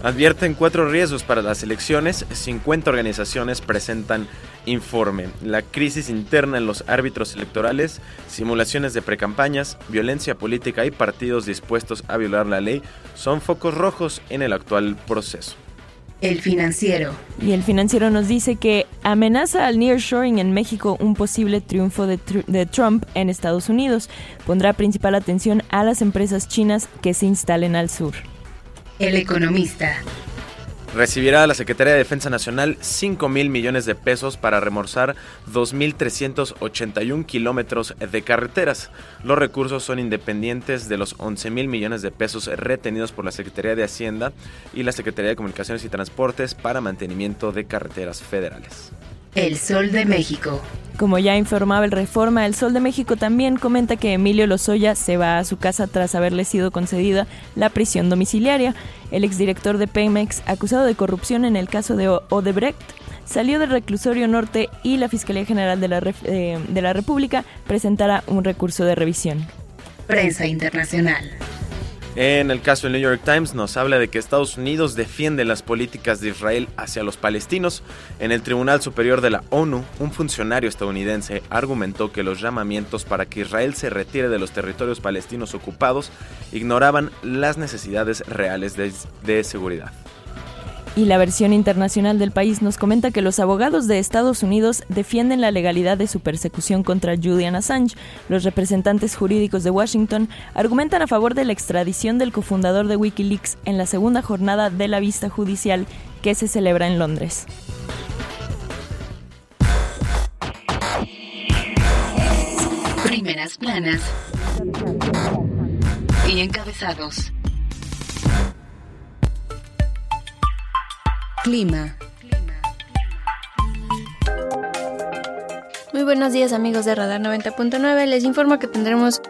Advierten cuatro riesgos para las elecciones. 50 organizaciones presentan informe. La crisis interna en los árbitros electorales, simulaciones de precampañas, violencia política y partidos dispuestos a violar la ley son focos rojos en el actual proceso. El financiero. Y el financiero nos dice que amenaza al nearshoring en México un posible triunfo de, de, Trump en Estados Unidos. Pondrá principal atención a las empresas chinas que se instalen al sur. El economista. Recibirá la Secretaría de Defensa Nacional 5 mil millones de pesos para remorzar 2.381 kilómetros de carreteras. Los recursos son independientes de los 11 mil millones de pesos retenidos por la Secretaría de Hacienda y la Secretaría de Comunicaciones y Transportes para mantenimiento de carreteras federales. El Sol de México. Como ya informaba el Reforma, el Sol de México también comenta que Emilio Lozoya se va a su casa tras haberle sido concedida la prisión domiciliaria. El exdirector de Pemex, acusado de corrupción en el caso de Odebrecht, salió del reclusorio norte y la Fiscalía General de la, eh, de la República presentará un recurso de revisión. Prensa Internacional. En el caso del New York Times nos habla de que Estados Unidos defiende las políticas de Israel hacia los palestinos. En el Tribunal Superior de la ONU, un funcionario estadounidense argumentó que los llamamientos para que Israel se retire de los territorios palestinos ocupados ignoraban las necesidades reales de, de seguridad. Y la versión internacional del país nos comenta que los abogados de Estados Unidos defienden la legalidad de su persecución contra Julian Assange. Los representantes jurídicos de Washington argumentan a favor de la extradición del cofundador de Wikileaks en la segunda jornada de la vista judicial que se celebra en Londres. Primeras planas y encabezados. Clima. Muy buenos días amigos de Radar 90.9. Les informo que tendremos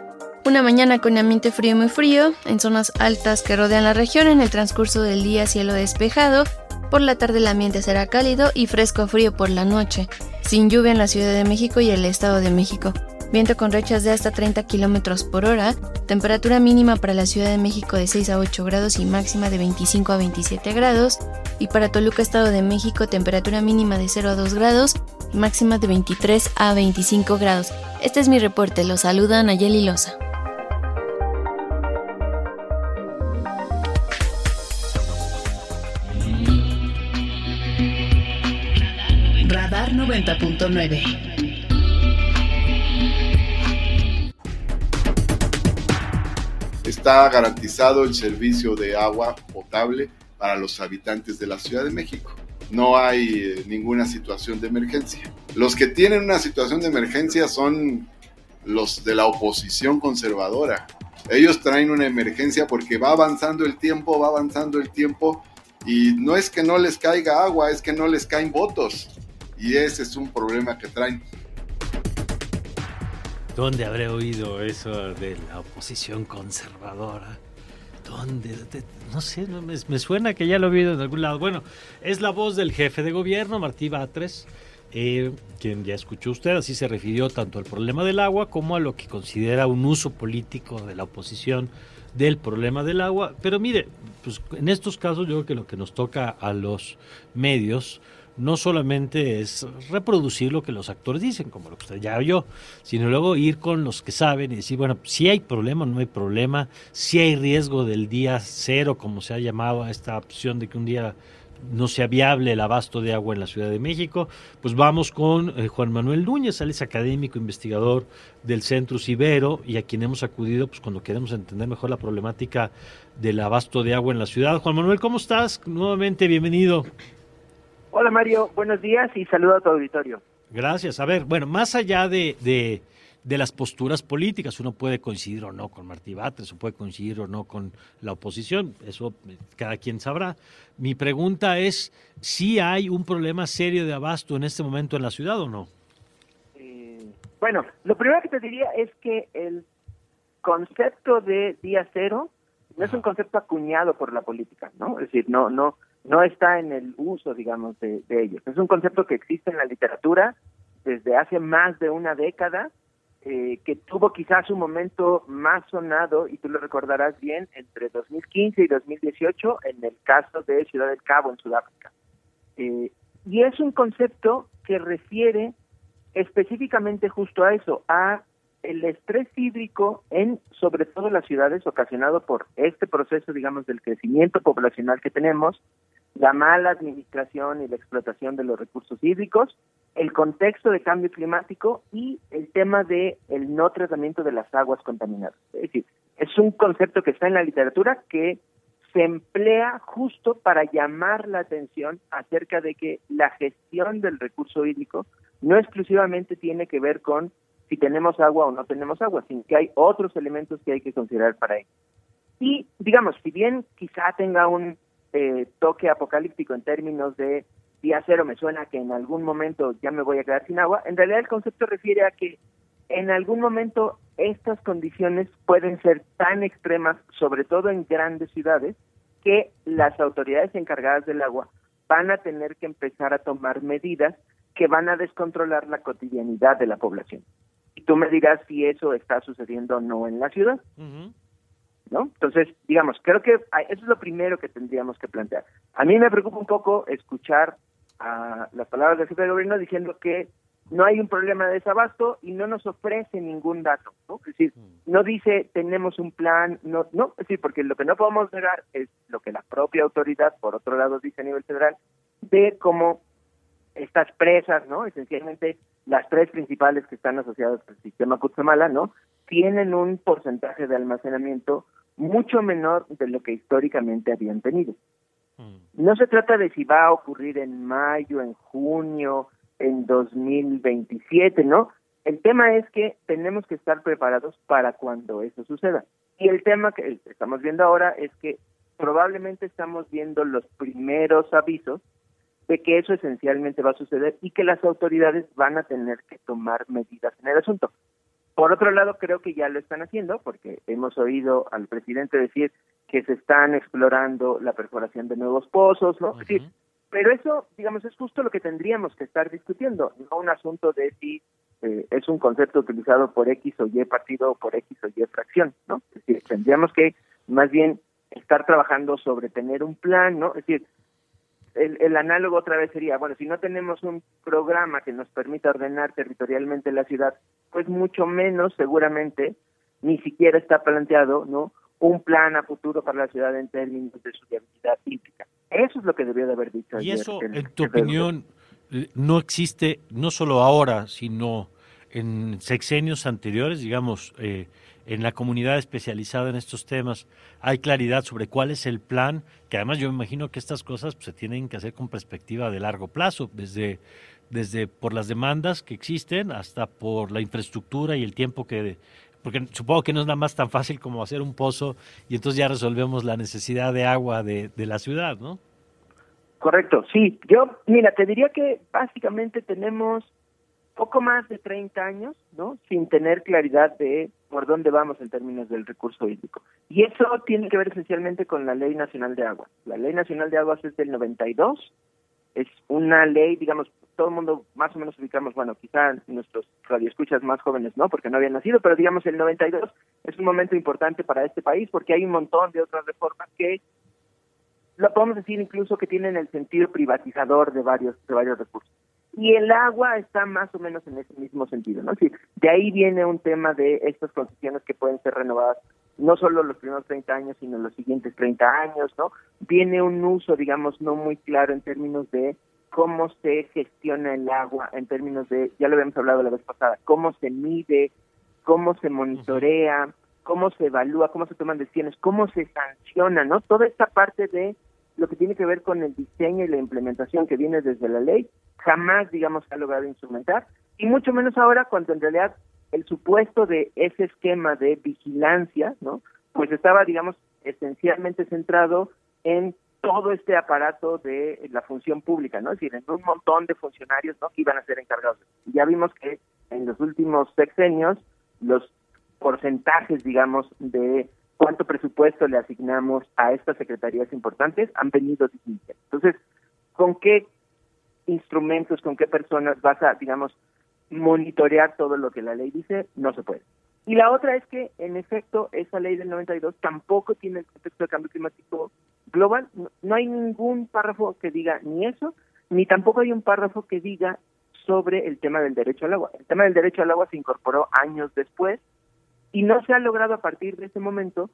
Una mañana con ambiente frío muy frío, en zonas altas que rodean la región, en el transcurso del día cielo despejado, por la tarde el ambiente será cálido y fresco frío por la noche, sin lluvia en la Ciudad de México y el Estado de México. Viento con rechas de hasta 30 km por hora, temperatura mínima para la Ciudad de México de 6 a 8 grados y máxima de 25 a 27 grados, y para Toluca, Estado de México, temperatura mínima de 0 a 2 grados y máxima de 23 a 25 grados. Este es mi reporte, lo saluda Nayeli Loza. Radar 90.9 está garantizado el servicio de agua potable para los habitantes de la Ciudad de México. No hay eh, ninguna situación de emergencia. Los que tienen una situación de emergencia son los de la oposición conservadora. Ellos traen una emergencia porque va avanzando el tiempo, va avanzando el tiempo y no es que no les caiga agua, es que no les caen votos. Y ese es un problema que traen. ¿Dónde habré oído eso de la oposición conservadora? ¿Dónde? no sé, me, suena que ya lo he oído en algún lado. Bueno, es la voz del jefe de gobierno, Martí Batres, eh, quien ya escuchó usted, así se refirió tanto al problema del agua como a lo que considera un uso político de la oposición del problema del agua. Pero mire, pues en estos casos yo creo que lo que nos toca a los medios no solamente es reproducir lo que los actores dicen, como lo que usted ya oyó, sino luego ir con los que saben y decir, bueno, si hay problema, no hay problema, si hay riesgo del día cero, como se ha llamado a esta opción de que un día no sea viable el abasto de agua en la Ciudad de México, pues vamos con eh, Juan Manuel Núñez, él es académico, investigador del Centro Cibero y a quien hemos acudido pues cuando queremos entender mejor la problemática del abasto de agua en la ciudad. Juan Manuel, ¿cómo estás? Nuevamente, bienvenido. Hola Mario, buenos días y saludo a tu auditorio. Gracias. A ver, bueno, más allá de, de, de, las posturas políticas, uno puede coincidir o no con Martí Batres, o puede coincidir o no con la oposición, eso cada quien sabrá. Mi pregunta es, ¿si hay un problema serio de abasto en este momento en la ciudad o no? Eh, bueno, lo primero que te diría es que el concepto de día cero no es un concepto acuñado por la política, ¿no? Es decir, no, no, no está en el uso, digamos, de, ellos. Es un concepto que existe en la literatura desde hace más de una década, eh, que tuvo quizás un momento más sonado, y tú lo recordarás bien, entre 2015 y 2018, en el caso de Ciudad del Cabo, en Sudáfrica. Eh, y es un concepto que refiere específicamente justo a eso, a el estrés hídrico en sobre todo las ciudades ocasionado por este proceso, digamos, del crecimiento poblacional que tenemos, la mala administración y la explotación de los recursos hídricos, el contexto de cambio climático y el tema de el no tratamiento de las aguas contaminadas. Es decir, es un concepto que está en la literatura que se emplea justo para llamar la atención acerca de que la gestión del recurso hídrico no exclusivamente tiene que ver con si tenemos agua o no tenemos agua, sino que hay otros elementos que hay que considerar para ello. Y digamos, si bien quizá tenga un eh, toque apocalíptico en términos de día cero, me suena que en algún momento ya me voy a quedar sin agua, en realidad el concepto refiere a que en algún momento estas condiciones pueden ser tan extremas, sobre todo en grandes ciudades, que las autoridades encargadas del agua van a tener que empezar a tomar medidas que van a descontrolar la cotidianidad de la población. Y tú me dirás si eso está sucediendo o no en la ciudad. ¿No? Entonces, digamos, creo que eso es lo primero que tendríamos que plantear. A mí me preocupa un poco escuchar a las palabras del jefe de gobierno diciendo que no hay un problema de desabasto y no nos ofrece ningún dato, ¿no? Es decir, mm. no dice tenemos un plan, no, no, es decir, porque lo que no podemos negar es lo que la propia autoridad, por otro lado, dice a nivel federal, de cómo estas presas, ¿no? Esencialmente las tres principales que están asociadas al sistema Cutzamala, ¿no? Tienen un porcentaje de almacenamiento mucho menor de lo que históricamente habían tenido. Mm. No se trata de si va a ocurrir en mayo, en junio, en 2027, ¿no? El tema es que tenemos que estar preparados para cuando eso suceda. Y el tema que estamos viendo ahora es que probablemente estamos viendo los primeros avisos de que eso esencialmente va a suceder y que las autoridades van a tener que tomar medidas en el asunto. Por otro lado, creo que ya lo están haciendo, porque hemos oído al presidente decir que se están explorando la perforación de nuevos pozos, ¿no? Es decir, pero eso, digamos, es justo lo que tendríamos que estar discutiendo, no un asunto de si eh, es un concepto utilizado por X o Y partido o por X o Y fracción, ¿no? Es decir, tendríamos que más bien estar trabajando sobre tener un plan, ¿no? Es decir, el, el, análogo otra vez sería, bueno, si no tenemos un programa que nos permita ordenar territorialmente la ciudad, pues mucho menos seguramente ni siquiera está planteado, ¿no? Un plan a futuro para la ciudad en términos de su viabilidad hídrica. Eso es lo que debió de haber dicho. Y eso, en tu opinión, no existe no solo ahora, sino en sexenios anteriores, digamos, eh, en la comunidad especializada en estos temas, hay claridad sobre cuál es el plan, que además yo me imagino que estas cosas pues, se tienen que hacer con perspectiva de largo plazo, desde, desde por las demandas que existen hasta por la infraestructura y el tiempo que... Porque supongo que no es nada más tan fácil como hacer un pozo y entonces ya resolvemos la necesidad de agua de, de la ciudad, ¿no? Correcto, sí. Yo, mira, te diría que básicamente tenemos poco más de 30 años, ¿no? Sin tener claridad de por dónde vamos en términos del recurso hídrico. Y eso tiene que ver esencialmente con la Ley Nacional de Aguas. La Ley Nacional de Aguas es del 92, es una ley, digamos, todo el mundo más o menos ubicamos, bueno, quizá nuestros radioescuchas más jóvenes no, porque no habían nacido, pero digamos el 92 es un momento importante para este país porque hay un montón de otras reformas que lo podemos decir incluso que tienen el sentido privatizador de varios de varios recursos y el agua está más o menos en ese mismo sentido, ¿no? Sí, de ahí viene un tema de estas concesiones que pueden ser renovadas no solo los primeros 30 años, sino los siguientes 30 años, ¿no? Viene un uso, digamos, no muy claro en términos de cómo se gestiona el agua, en términos de, ya lo habíamos hablado la vez pasada, cómo se mide, cómo se monitorea, cómo se evalúa, cómo se toman decisiones, cómo se sanciona, ¿no? Toda esta parte de lo que tiene que ver con el diseño y la implementación que viene desde la ley, jamás, digamos, ha logrado instrumentar, y mucho menos ahora cuando en realidad el supuesto de ese esquema de vigilancia, ¿no? Pues estaba, digamos, esencialmente centrado en todo este aparato de la función pública, ¿no? Es decir, en un montón de funcionarios, ¿no? Que iban a ser encargados. Ya vimos que en los últimos sexenios los porcentajes, digamos, de cuánto presupuesto le asignamos a estas secretarías importantes han venido disminuyendo. Entonces, ¿con qué instrumentos, con qué personas vas a, digamos, monitorear todo lo que la ley dice, no se puede. Y la otra es que, en efecto, esa ley del 92 tampoco tiene el contexto de cambio climático global. No, hay ningún párrafo que diga ni eso, ni tampoco hay un párrafo que diga sobre el tema del derecho al agua. El tema del derecho al agua se incorporó años después y no se ha logrado a partir de ese momento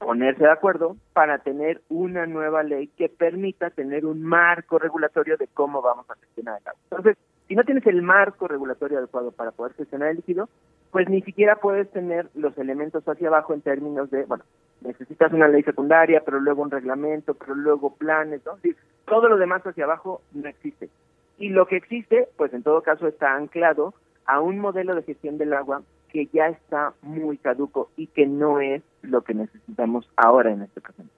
ponerse de acuerdo para tener una nueva ley que permita tener un marco regulatorio de cómo vamos a gestionar el agua. Entonces, si no tienes el marco regulatorio adecuado para poder gestionar el líquido, pues ni siquiera puedes tener los elementos hacia abajo en términos de, bueno, necesitas una ley secundaria, pero luego un reglamento, pero luego planes, ¿no? todo lo demás hacia abajo no existe. Y lo que existe, pues en todo caso está anclado a un modelo de gestión del agua que ya está muy caduco y que no es lo que necesitamos ahora en este presente.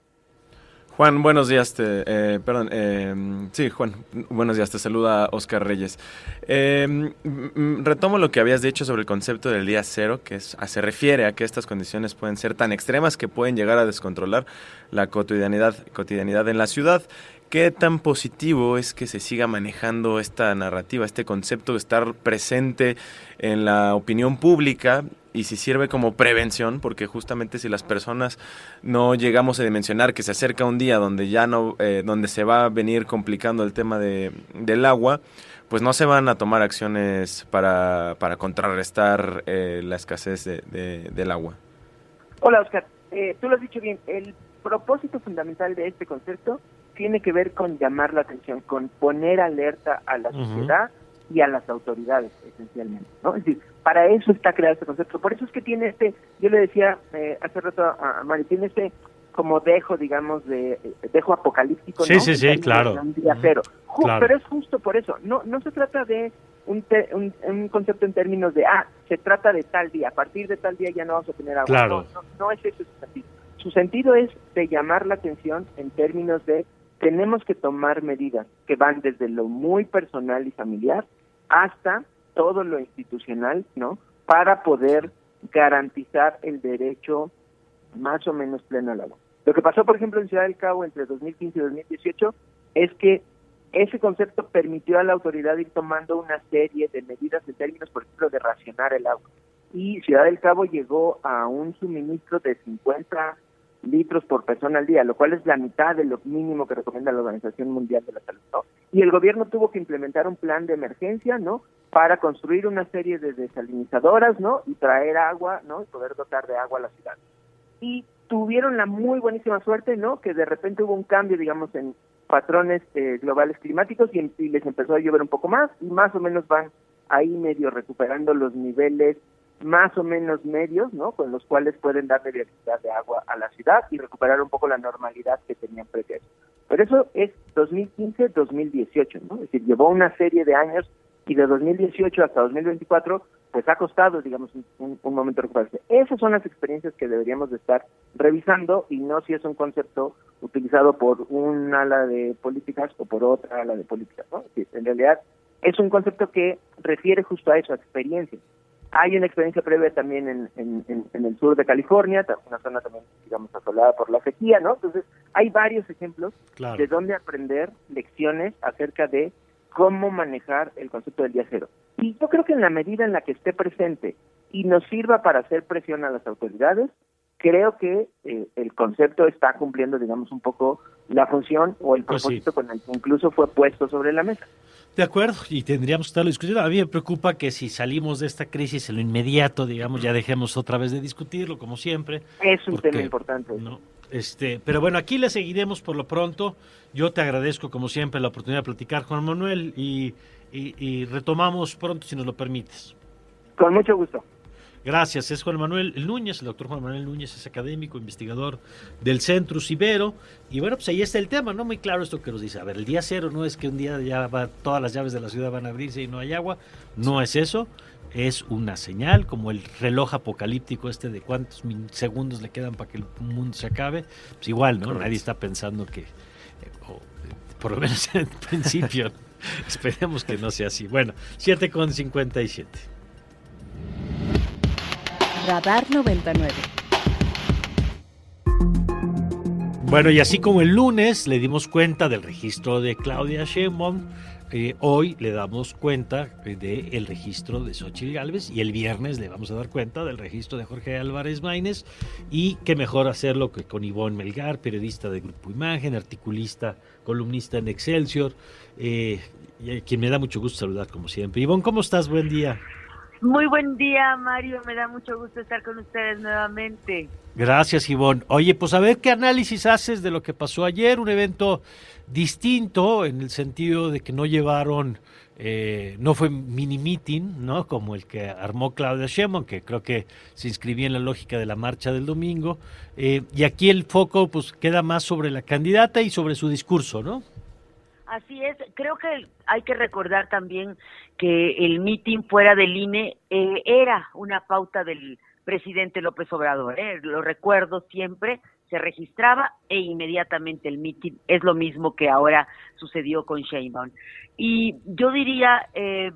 Juan, buenos días. Eh, perdón, eh, sí, Juan, buenos días. Te saluda Oscar Reyes. Eh, retomo lo que habías dicho sobre el concepto del día cero, que es, se refiere a que estas condiciones pueden ser tan extremas que pueden llegar a descontrolar la cotidianidad, cotidianidad en la ciudad. ¿Qué tan positivo es que se siga manejando esta narrativa, este concepto de estar presente en la opinión pública y si sirve como prevención, porque justamente si las personas no llegamos a dimensionar que se acerca un día donde ya no, eh, donde se va a venir complicando el tema de, del agua, pues no se van a tomar acciones para, para contrarrestar eh, la escasez de, del agua. Hola Oscar, eh, tú lo has dicho bien, el propósito fundamental de este concepto tiene que ver con llamar la atención, con poner alerta a la sociedad y a las autoridades, esencialmente, ¿no? Es decir, para eso está creado este concepto. Por eso es que tiene este, yo le decía eh, hace rato a, Mari, tiene este como dejo, digamos, de dejo apocalíptico, sí, Sí, sí, claro. Pero es justo por eso. No no se trata de un, un, concepto en términos de, ah, se trata de tal día, a partir de tal día ya no vamos a tener agua. Claro. No, no, no es eso su sentido. Su sentido es de llamar la atención en términos de tenemos que tomar medidas que van desde lo muy personal y familiar hasta todo lo institucional, ¿no? para poder garantizar el derecho más o menos pleno al agua. Lo que pasó, por ejemplo, en Ciudad del Cabo entre 2015 y 2018 es que ese concepto permitió a la autoridad ir tomando una serie de medidas en términos, por ejemplo, de racionar el agua. Y Ciudad del Cabo llegó a un suministro de 50 litros por persona al día, lo cual es la mitad de lo mínimo que recomienda la Organización Mundial de la Salud. Y el gobierno tuvo que implementar un plan de emergencia, ¿no? Para construir una serie de desalinizadoras, ¿no? Y traer agua, ¿no? Y poder dotar de agua a la ciudad. Y tuvieron la muy buenísima suerte, ¿no? Que de repente hubo un cambio, digamos, en patrones eh, globales climáticos y, y les empezó a llover un poco más y más o menos van ahí medio recuperando los niveles más o menos medios, ¿no? Con los cuales pueden darle viabilidad de agua a la ciudad y recuperar un poco la normalidad que tenían previo. Pero eso es 2015-2018, ¿no? Es decir, llevó una serie de años y de 2018 hasta 2024, pues ha costado, digamos, un, un momento recuperarse. Esas son las experiencias que deberíamos de estar revisando y no si es un concepto utilizado por un ala de políticas o por otra ala de políticas, ¿no? Es decir, en realidad es un concepto que refiere justo a eso, a experiencias. Hay una experiencia previa también en, en, en, el sur de California, una zona también, digamos, asolada por la sequía, ¿no? Entonces, hay varios ejemplos de dónde aprender lecciones acerca de cómo manejar el concepto del día cero. Y yo creo que en la medida en la que esté presente y nos sirva para hacer presión a las autoridades, creo que eh, el concepto está cumpliendo, digamos, un poco la función o el Pues propósito con el que incluso fue puesto sobre la mesa. De acuerdo, y tendríamos que estarlo discutiendo. A mí me preocupa que si salimos de esta crisis en lo inmediato, digamos, ya dejemos otra vez de discutirlo, como siempre. Es un porque, tema importante. ¿no? Este, pero bueno, aquí le seguiremos por lo pronto. Yo te agradezco, como siempre, la oportunidad de platicar, Juan Manuel, y, y, y retomamos pronto, si nos lo permites. Con mucho gusto. Gracias, es Juan Manuel Núñez, el doctor Juan Manuel Núñez es académico, investigador del Centro Ibero. Y bueno, pues ahí está el tema, ¿no? Muy claro esto que nos dice. A ver, el día cero no es que un día ya va, todas las llaves de la ciudad van a abrirse y no hay agua. No es eso. Es una señal, como el reloj apocalíptico este de cuántos segundos le quedan para que el mundo se acabe. Pues igual, ¿no? Correcto. Nadie está pensando que, eh, o, por lo menos en principio, esperemos que no sea así. Bueno, 7 con 57. Radar 99. Bueno, y así como el lunes le dimos cuenta del registro de Claudia Sheinbaum, eh, hoy le damos cuenta del registro de Xochitl Gálvez y el viernes le vamos a dar cuenta del registro de Jorge Álvarez Maínez y qué mejor hacerlo que con Ivonne Melgar, periodista de Grupo Imagen, articulista, columnista en Excelsior, eh, quien me da mucho gusto saludar como siempre. Ivonne, ¿cómo estás? Buen día. Muy buen día, Mario. Me da mucho gusto estar con ustedes nuevamente. Gracias, Ivonne. Oye, pues a ver qué análisis haces de lo que pasó ayer, un evento distinto en el sentido de que no llevaron, eh, no fue mini meeting, ¿no? Como el que armó Claudia Sheinbaum, que creo que se inscribía en la lógica de la marcha del domingo. Eh, y aquí el foco, pues, queda más sobre la candidata y sobre su discurso, ¿no? Así es, creo que hay que recordar también que el meeting fuera del INE eh, era una pauta del presidente López Obrador, ¿eh? lo recuerdo siempre, se registraba e inmediatamente el meeting es lo mismo que ahora sucedió con Sheinbaum. Y yo diría, eh,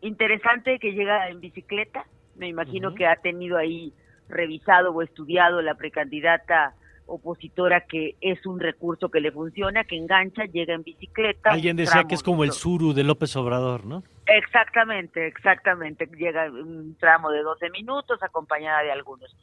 interesante que llega en bicicleta, me imagino uh -huh. que ha tenido ahí revisado o estudiado la precandidata opositora que es un recurso que le funciona, que engancha, llega en bicicleta. Alguien decía que es como el suru de López Obrador, ¿no? Exactamente, exactamente. Llega un tramo de 12 minutos acompañada de algunos.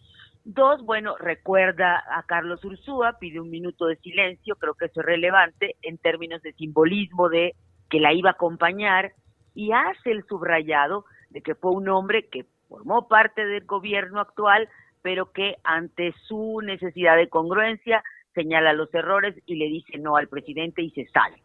Dos, bueno, recuerda a Carlos Ursúa, pide un minuto de silencio, creo que eso es relevante en términos de simbolismo de que la iba a acompañar y hace el subrayado de que fue un hombre que formó parte del gobierno actual, pero que ante su necesidad de congruencia señala los errores y le dice no al presidente y se sale.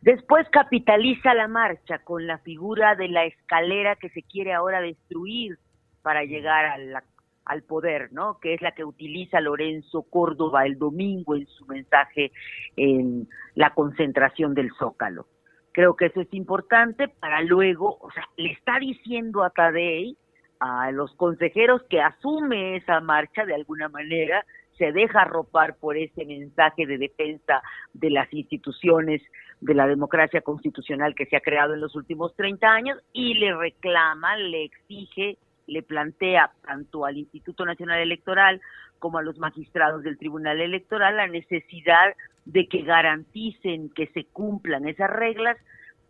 Después capitaliza la marcha con la figura de la escalera que se quiere ahora destruir para llegar a al poder, ¿no? Que es la que utiliza Lorenzo Córdoba el domingo en su mensaje en la concentración del Zócalo. Creo que eso es importante para luego, o sea, le está diciendo a Tadei a los consejeros que asume esa marcha de alguna manera, se deja arropar por ese mensaje de defensa de las instituciones de la democracia constitucional que se ha creado en los últimos 30 años y le reclama, le exige, le plantea tanto al Instituto Nacional Electoral como a los magistrados del Tribunal Electoral la necesidad de que garanticen que se cumplan esas reglas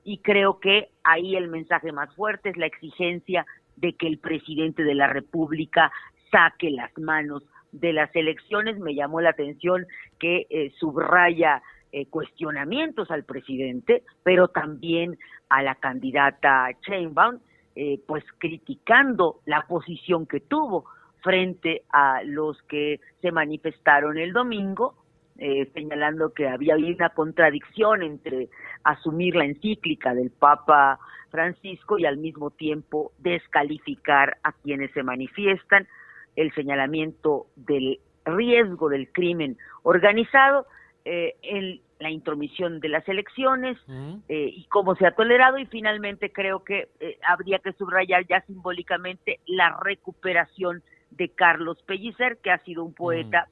y creo que ahí el mensaje más fuerte es la exigencia de que el presidente de la República saque las manos de las elecciones. Me llamó la atención que eh, subraya eh, cuestionamientos al presidente, pero también a la candidata Chainbaum, eh, pues criticando la posición que tuvo frente a los que se manifestaron el domingo, eh, señalando que había una contradicción entre asumir la encíclica del Papa Francisco y al mismo tiempo descalificar a quienes se manifiestan, el señalamiento del riesgo del crimen organizado, eh, el, la intromisión de las elecciones eh, y cómo se ha tolerado y finalmente creo que eh, habría que subrayar ya simbólicamente la recuperación de Carlos Pellicer, que ha sido un poeta,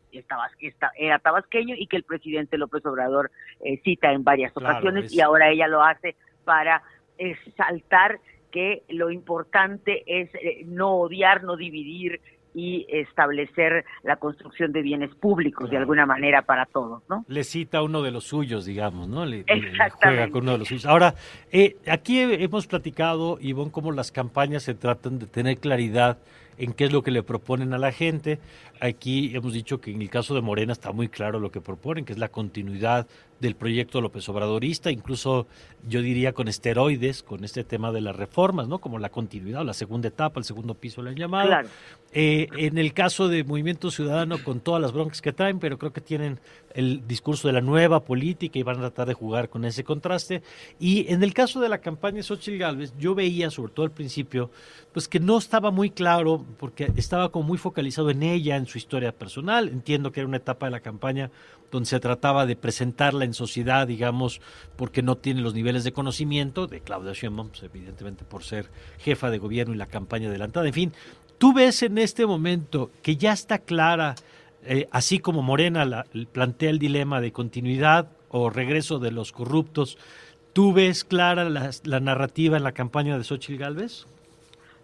era tabasqueño y que el presidente López Obrador eh, cita en varias ocasiones y ahora ella lo hace para exaltar que lo importante es eh, no odiar, no dividir y establecer la construcción de bienes públicos de alguna manera para todos, ¿no? Le cita uno de los suyos, digamos, ¿no? Le, juega con uno de los suyos. Ahora, eh, aquí hemos platicado, Ivonne, cómo las campañas se tratan de tener claridad en qué es lo que le proponen a la gente. Aquí hemos dicho que en el caso de Morena está muy claro lo que proponen, que es la continuidad del proyecto López Obradorista, incluso yo diría con esteroides, con este tema de las reformas, ¿no? Como la continuidad, la segunda etapa, el segundo piso, la llamada. Eh, en el caso de Movimiento Ciudadano, con todas las broncas que traen, pero creo que tienen el discurso de la nueva política y van a tratar de jugar con ese contraste. Y en el caso de la campaña de Xochitl Gálvez, yo veía, sobre todo al principio, pues que no estaba muy claro, porque estaba como muy focalizado en ella, en su historia personal. Entiendo que era una etapa de la campaña donde se trataba de presentarla en sociedad, digamos, porque no tiene los niveles de conocimiento de Claudia Sheinbaum, pues, evidentemente por ser jefa de gobierno y la campaña adelantada. En fin, tú ves en este momento que ya está clara, eh, así como Morena la, plantea el dilema de continuidad o regreso de los corruptos, ¿tú ves clara la, la narrativa en la campaña de Xochitl Gálvez?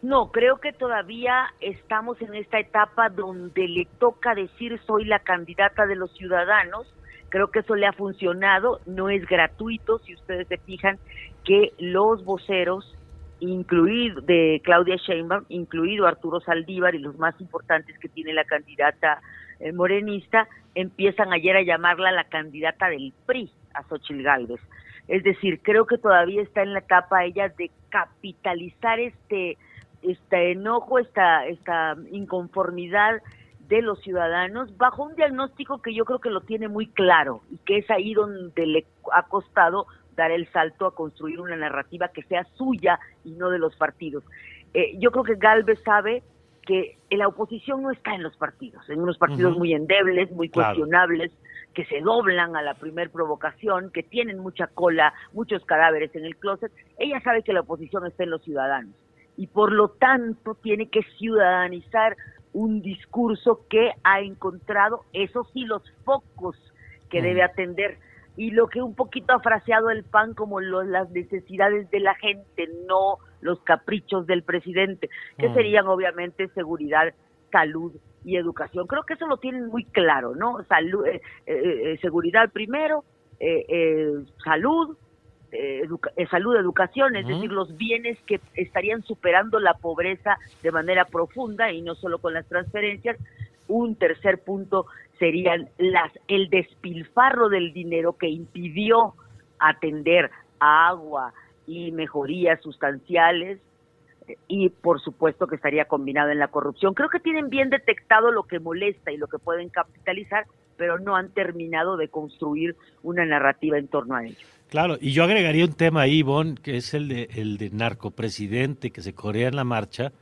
No, creo que todavía estamos en esta etapa donde le toca decir soy la candidata de los ciudadanos. Creo que eso le ha funcionado, no es gratuito, si ustedes se fijan que los voceros, incluido de Claudia Sheinbaum, incluido Arturo Saldívar y los más importantes que tiene la candidata eh, morenista, empiezan ayer a llamarla la candidata del PRI, a Xochitl Gálvez. Es decir, creo que todavía está en la etapa ella de capitalizar este este enojo, esta, esta inconformidad de los ciudadanos bajo un diagnóstico que yo creo que lo tiene muy claro y que es ahí donde le ha costado dar el salto a construir una narrativa que sea suya y no de los partidos. Eh, yo creo que Galvez sabe que la oposición no está en los partidos, en unos partidos muy endebles, muy cuestionables, que se doblan a la primer provocación, que tienen mucha cola, muchos cadáveres en el closet. Ella sabe que la oposición está en los ciudadanos y por lo tanto tiene que ciudadanizar un discurso que ha encontrado, eso sí, los focos que debe atender y lo que un poquito ha fraseado el PAN como las necesidades de la gente, no los caprichos del presidente, que serían obviamente seguridad, salud y educación. Creo que eso lo tienen muy claro, ¿no? Salud, eh, eh, eh, seguridad primero, salud, eh, eh, salud, educación, es decir, los bienes que estarían superando la pobreza de manera profunda y no solo con las transferencias. Un tercer punto serían las el despilfarro del dinero que impidió atender agua y mejorías sustanciales y por supuesto que estaría combinado en la corrupción. Creo que tienen bien detectado lo que molesta y lo que pueden capitalizar, pero no han terminado de construir una narrativa en torno a ello. Claro, y yo agregaría un tema ahí, Ivonne, que es el de, el de narcopresidente que se corea en la marcha,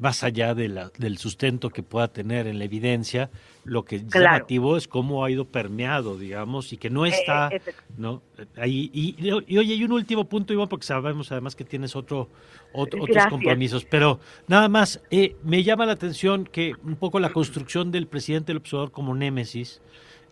más allá de la, del sustento que pueda tener en la evidencia, lo que es Claro. llamativo es cómo ha ido permeado, digamos, y que no está, Eh, eh, ¿no? Ahí, y, y, y oye, hay un último punto, Iván, porque sabemos además que tienes otro, otro- otros compromisos, pero nada más, eh, me llama la atención que un poco la construcción del presidente del observador como némesis,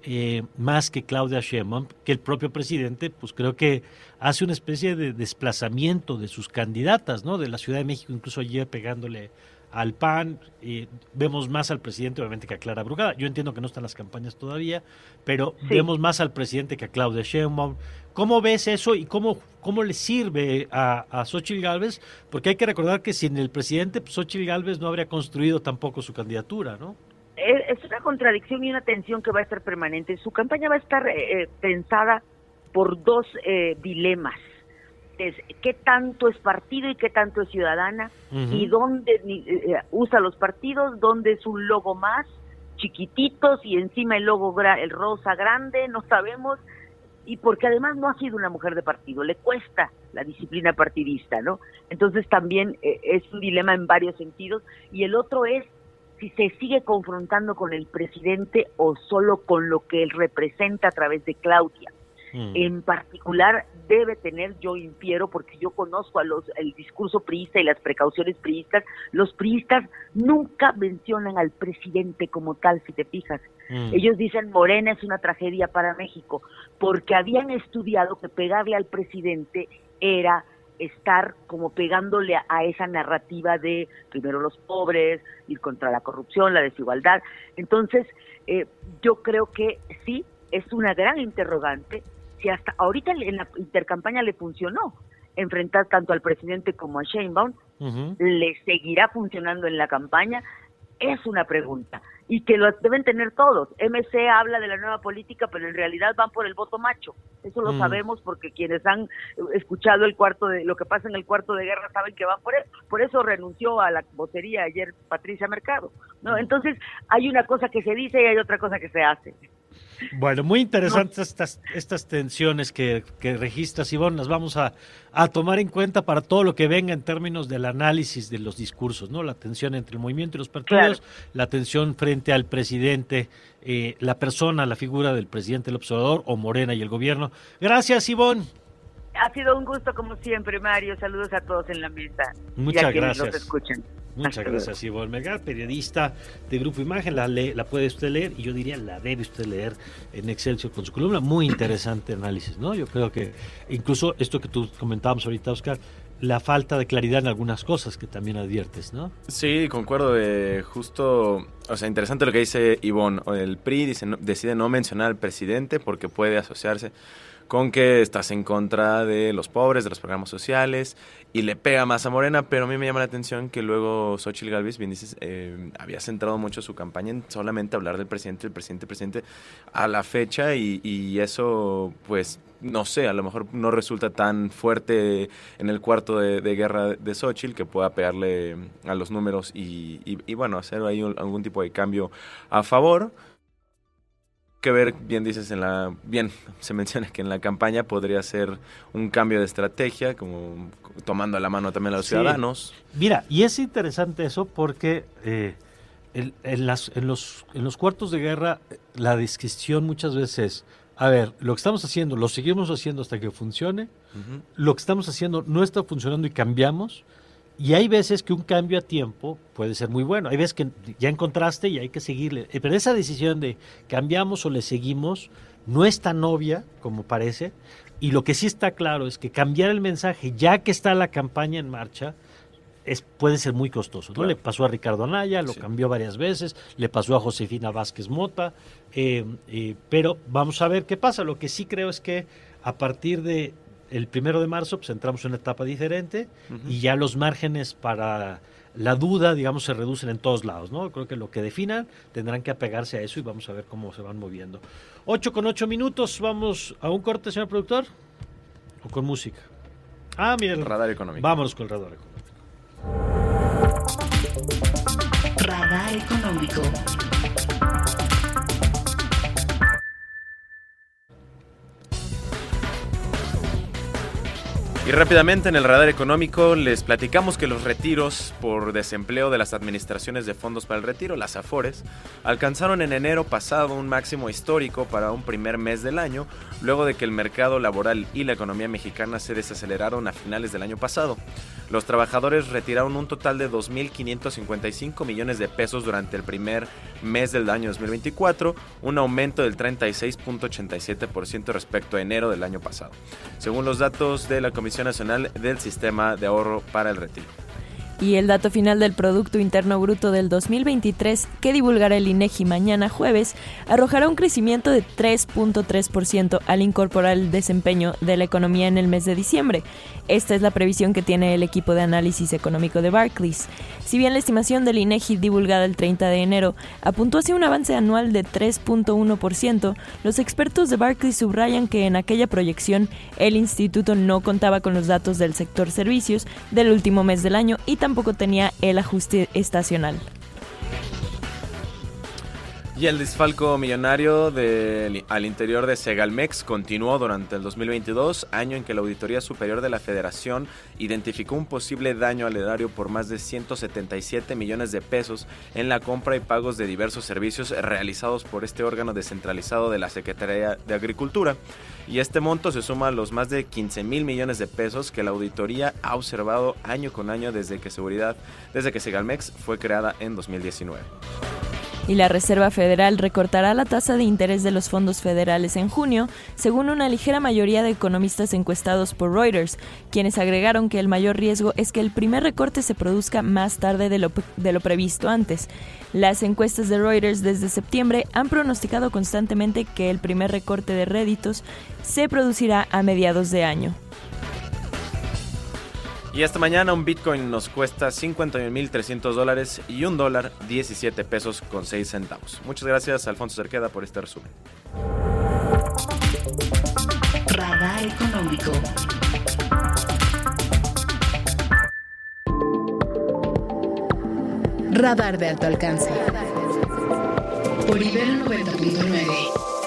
eh, más que Claudia Sheinbaum, que el propio presidente, pues creo que hace una especie de desplazamiento de sus candidatas, ¿no? De la Ciudad de México, incluso ayer pegándole al PAN, eh, vemos más al presidente obviamente que a Clara Brugada. Yo entiendo que no están las campañas todavía, pero Sí. vemos más al presidente que a Claudia Sheinbaum. ¿Cómo ves eso y cómo, cómo le sirve a, a Xochitl Gálvez? Porque hay que recordar que sin el presidente, pues, Xochitl Gálvez no habría construido tampoco su candidatura, ¿no? es es una contradicción y una tensión que va a estar permanente. Su campaña va a estar eh, eh, pensada por dos eh, dilemas. Es qué tanto es partido y qué tanto es ciudadana Ujú. y dónde ni- eh, usa los partidos, dónde es un logo más chiquititos y encima el logo gra- el rosa grande, no sabemos y porque además no ha sido una mujer de partido, le cuesta la disciplina partidista, ¿no? Entonces también eh, es un dilema en varios sentidos y el otro es si se sigue confrontando con el presidente o solo con lo que él representa a través de Claudia. En particular debe tener, yo infiero, porque yo conozco a los el discurso priista y las precauciones priistas, los priistas nunca mencionan al presidente como tal, si te fijas. Mm. Ellos dicen Morena es una tragedia para México, porque habían estudiado que pegarle al presidente era estar como pegándole a, esa narrativa de primero los pobres, ir contra la corrupción, la desigualdad. Entonces, eh, yo creo que sí, es una gran interrogante. Si hasta ahorita en la intercampaña le funcionó enfrentar tanto al presidente como a Sheinbaum, le seguirá funcionando en la campaña, es una pregunta. Y que lo deben tener todos. MC habla de la nueva política, pero en realidad van por el voto macho. Eso lo Mm. sabemos porque quienes han escuchado el cuarto de lo que pasa en el cuarto de guerra saben que van por eso. Por eso renunció a la vocería ayer Patricia Mercado. ¿no? Entonces hay una cosa que se dice y hay otra cosa que se hace. Bueno, muy interesantes estas, estas tensiones que, que registras, Ivonne. Las vamos a, a tomar en cuenta para todo lo que venga en términos del análisis de los discursos, ¿no? La tensión entre el movimiento y los partidos, la tensión frente al presidente, eh, la persona, la figura del presidente, el observador, o Morena y el gobierno. Gracias, Ivonne. Ha sido un gusto como siempre, Mario. Saludos a todos en la mesa. y Muchas a quienes gracias. Nos escuchan. Muchas Hasta gracias, Ivonne Melgar, periodista de Grupo Imagen. La, lee- la puede usted leer y yo diría la debe usted leer en Excelsior con su columna. Muy interesante análisis, ¿no? Yo creo que incluso esto que tú comentábamos ahorita, Oscar, la falta de claridad en algunas cosas que también adviertes, ¿no? Sí, concuerdo. eh, justo, o sea, interesante lo que dice Ivonne. O El PRI dice, no- decide no mencionar al presidente porque puede asociarse con que estás en contra de los pobres, de los programas sociales, y le pega más a Morena, pero a mí me llama la atención que luego Xochitl Galvez, bien dices, eh, había centrado mucho su campaña en solamente hablar del presidente, el presidente, el presidente, a la fecha, y, y eso, pues, no sé, a lo mejor no resulta tan fuerte en el cuarto de, guerra de Xochitl que pueda pegarle a los números y, y- y, bueno, hacer ahí algún tipo de cambio a favor. Que ver, bien dices, en la. Bien, se menciona que en la campaña podría ser un cambio de estrategia, como tomando la mano también a los Sí. ciudadanos. Mira, y es interesante eso porque eh, en, en las, en, los, en los cuartos de guerra eh, la descripción muchas veces es, a ver, lo que estamos haciendo, lo seguimos haciendo hasta que funcione, lo que estamos haciendo no está funcionando y cambiamos, y hay veces que un cambio a tiempo puede ser muy bueno, hay veces que ya encontraste y hay que seguirle, Eh, pero esa decisión de cambiamos o le seguimos no es tan obvia como parece, y lo que sí está claro es que cambiar el mensaje ya que está la campaña en marcha, es, puede ser muy costoso. ¿no? Claro. Le pasó a Ricardo Anaya, lo cambió varias veces, le pasó a Josefina Vázquez Mota, eh, eh, pero vamos a ver qué pasa. Lo que sí creo es que a partir de el primero de marzo pues entramos en una etapa diferente y ya los márgenes para la duda, digamos, se reducen en todos lados, ¿no? Creo que lo que definan tendrán que apegarse a eso y vamos a ver cómo se van moviendo. 8 con 8 minutos, vamos a un corte, señor productor, o con música. Ah, miren. Radar económico. Vámonos con el radar económico. Radar económico. Y rápidamente en el radar económico les platicamos que los retiros por desempleo de las administraciones de fondos para el retiro, las AFORES, alcanzaron en enero pasado un máximo histórico para un primer mes del año, luego de que el mercado laboral y la economía mexicana se desaceleraron a finales del año pasado. Los trabajadores retiraron un total de 2.555 millones de pesos durante el primer mes del año 2024, un aumento del 36.87% respecto a enero del año pasado, según los datos de la Comisión Nacional del Sistema de Ahorro para el Retiro. Y el dato final del Producto Interno Bruto del 2023, que divulgará el INEGI mañana jueves, arrojará un crecimiento de 3.3% al incorporar el desempeño de la economía en el mes de diciembre. Esta es la previsión que tiene el equipo de análisis económico de Barclays. Si bien la estimación del INEGI divulgada el 30 de enero apuntó hacia un avance anual de 3.1%, los expertos de Barclays subrayan que en aquella proyección el instituto no contaba con los datos del sector servicios del último mes del año y tampoco tenía el ajuste estacional. Y el desfalco millonario al interior de Segalmex continuó durante el 2022, año en que la Auditoría Superior de la Federación identificó un posible daño al erario por más de 177 millones de pesos en la compra y pagos de diversos servicios realizados por este órgano descentralizado de la Secretaría de Agricultura. Y este monto se suma a los más de 15 mil millones de pesos que la auditoría ha observado año con año desde que seguridad, desde que Segalmex fue creada en 2019 y la Reserva Federal recortará la tasa de interés de los fondos federales en junio, según una ligera mayoría de economistas encuestados por Reuters, quienes agregaron que el mayor riesgo es que el primer recorte se produzca más tarde de lo, previsto antes. Las encuestas de Reuters desde septiembre han pronosticado constantemente que el primer recorte de réditos se producirá a mediados de año. Y esta mañana un Bitcoin nos cuesta 51.300 dólares y un dólar 17 pesos con 6 centavos. Muchas gracias Alfonso Cerqueda por este resumen. Radar económico. Radar de alto alcance. Por Ibero 90.9.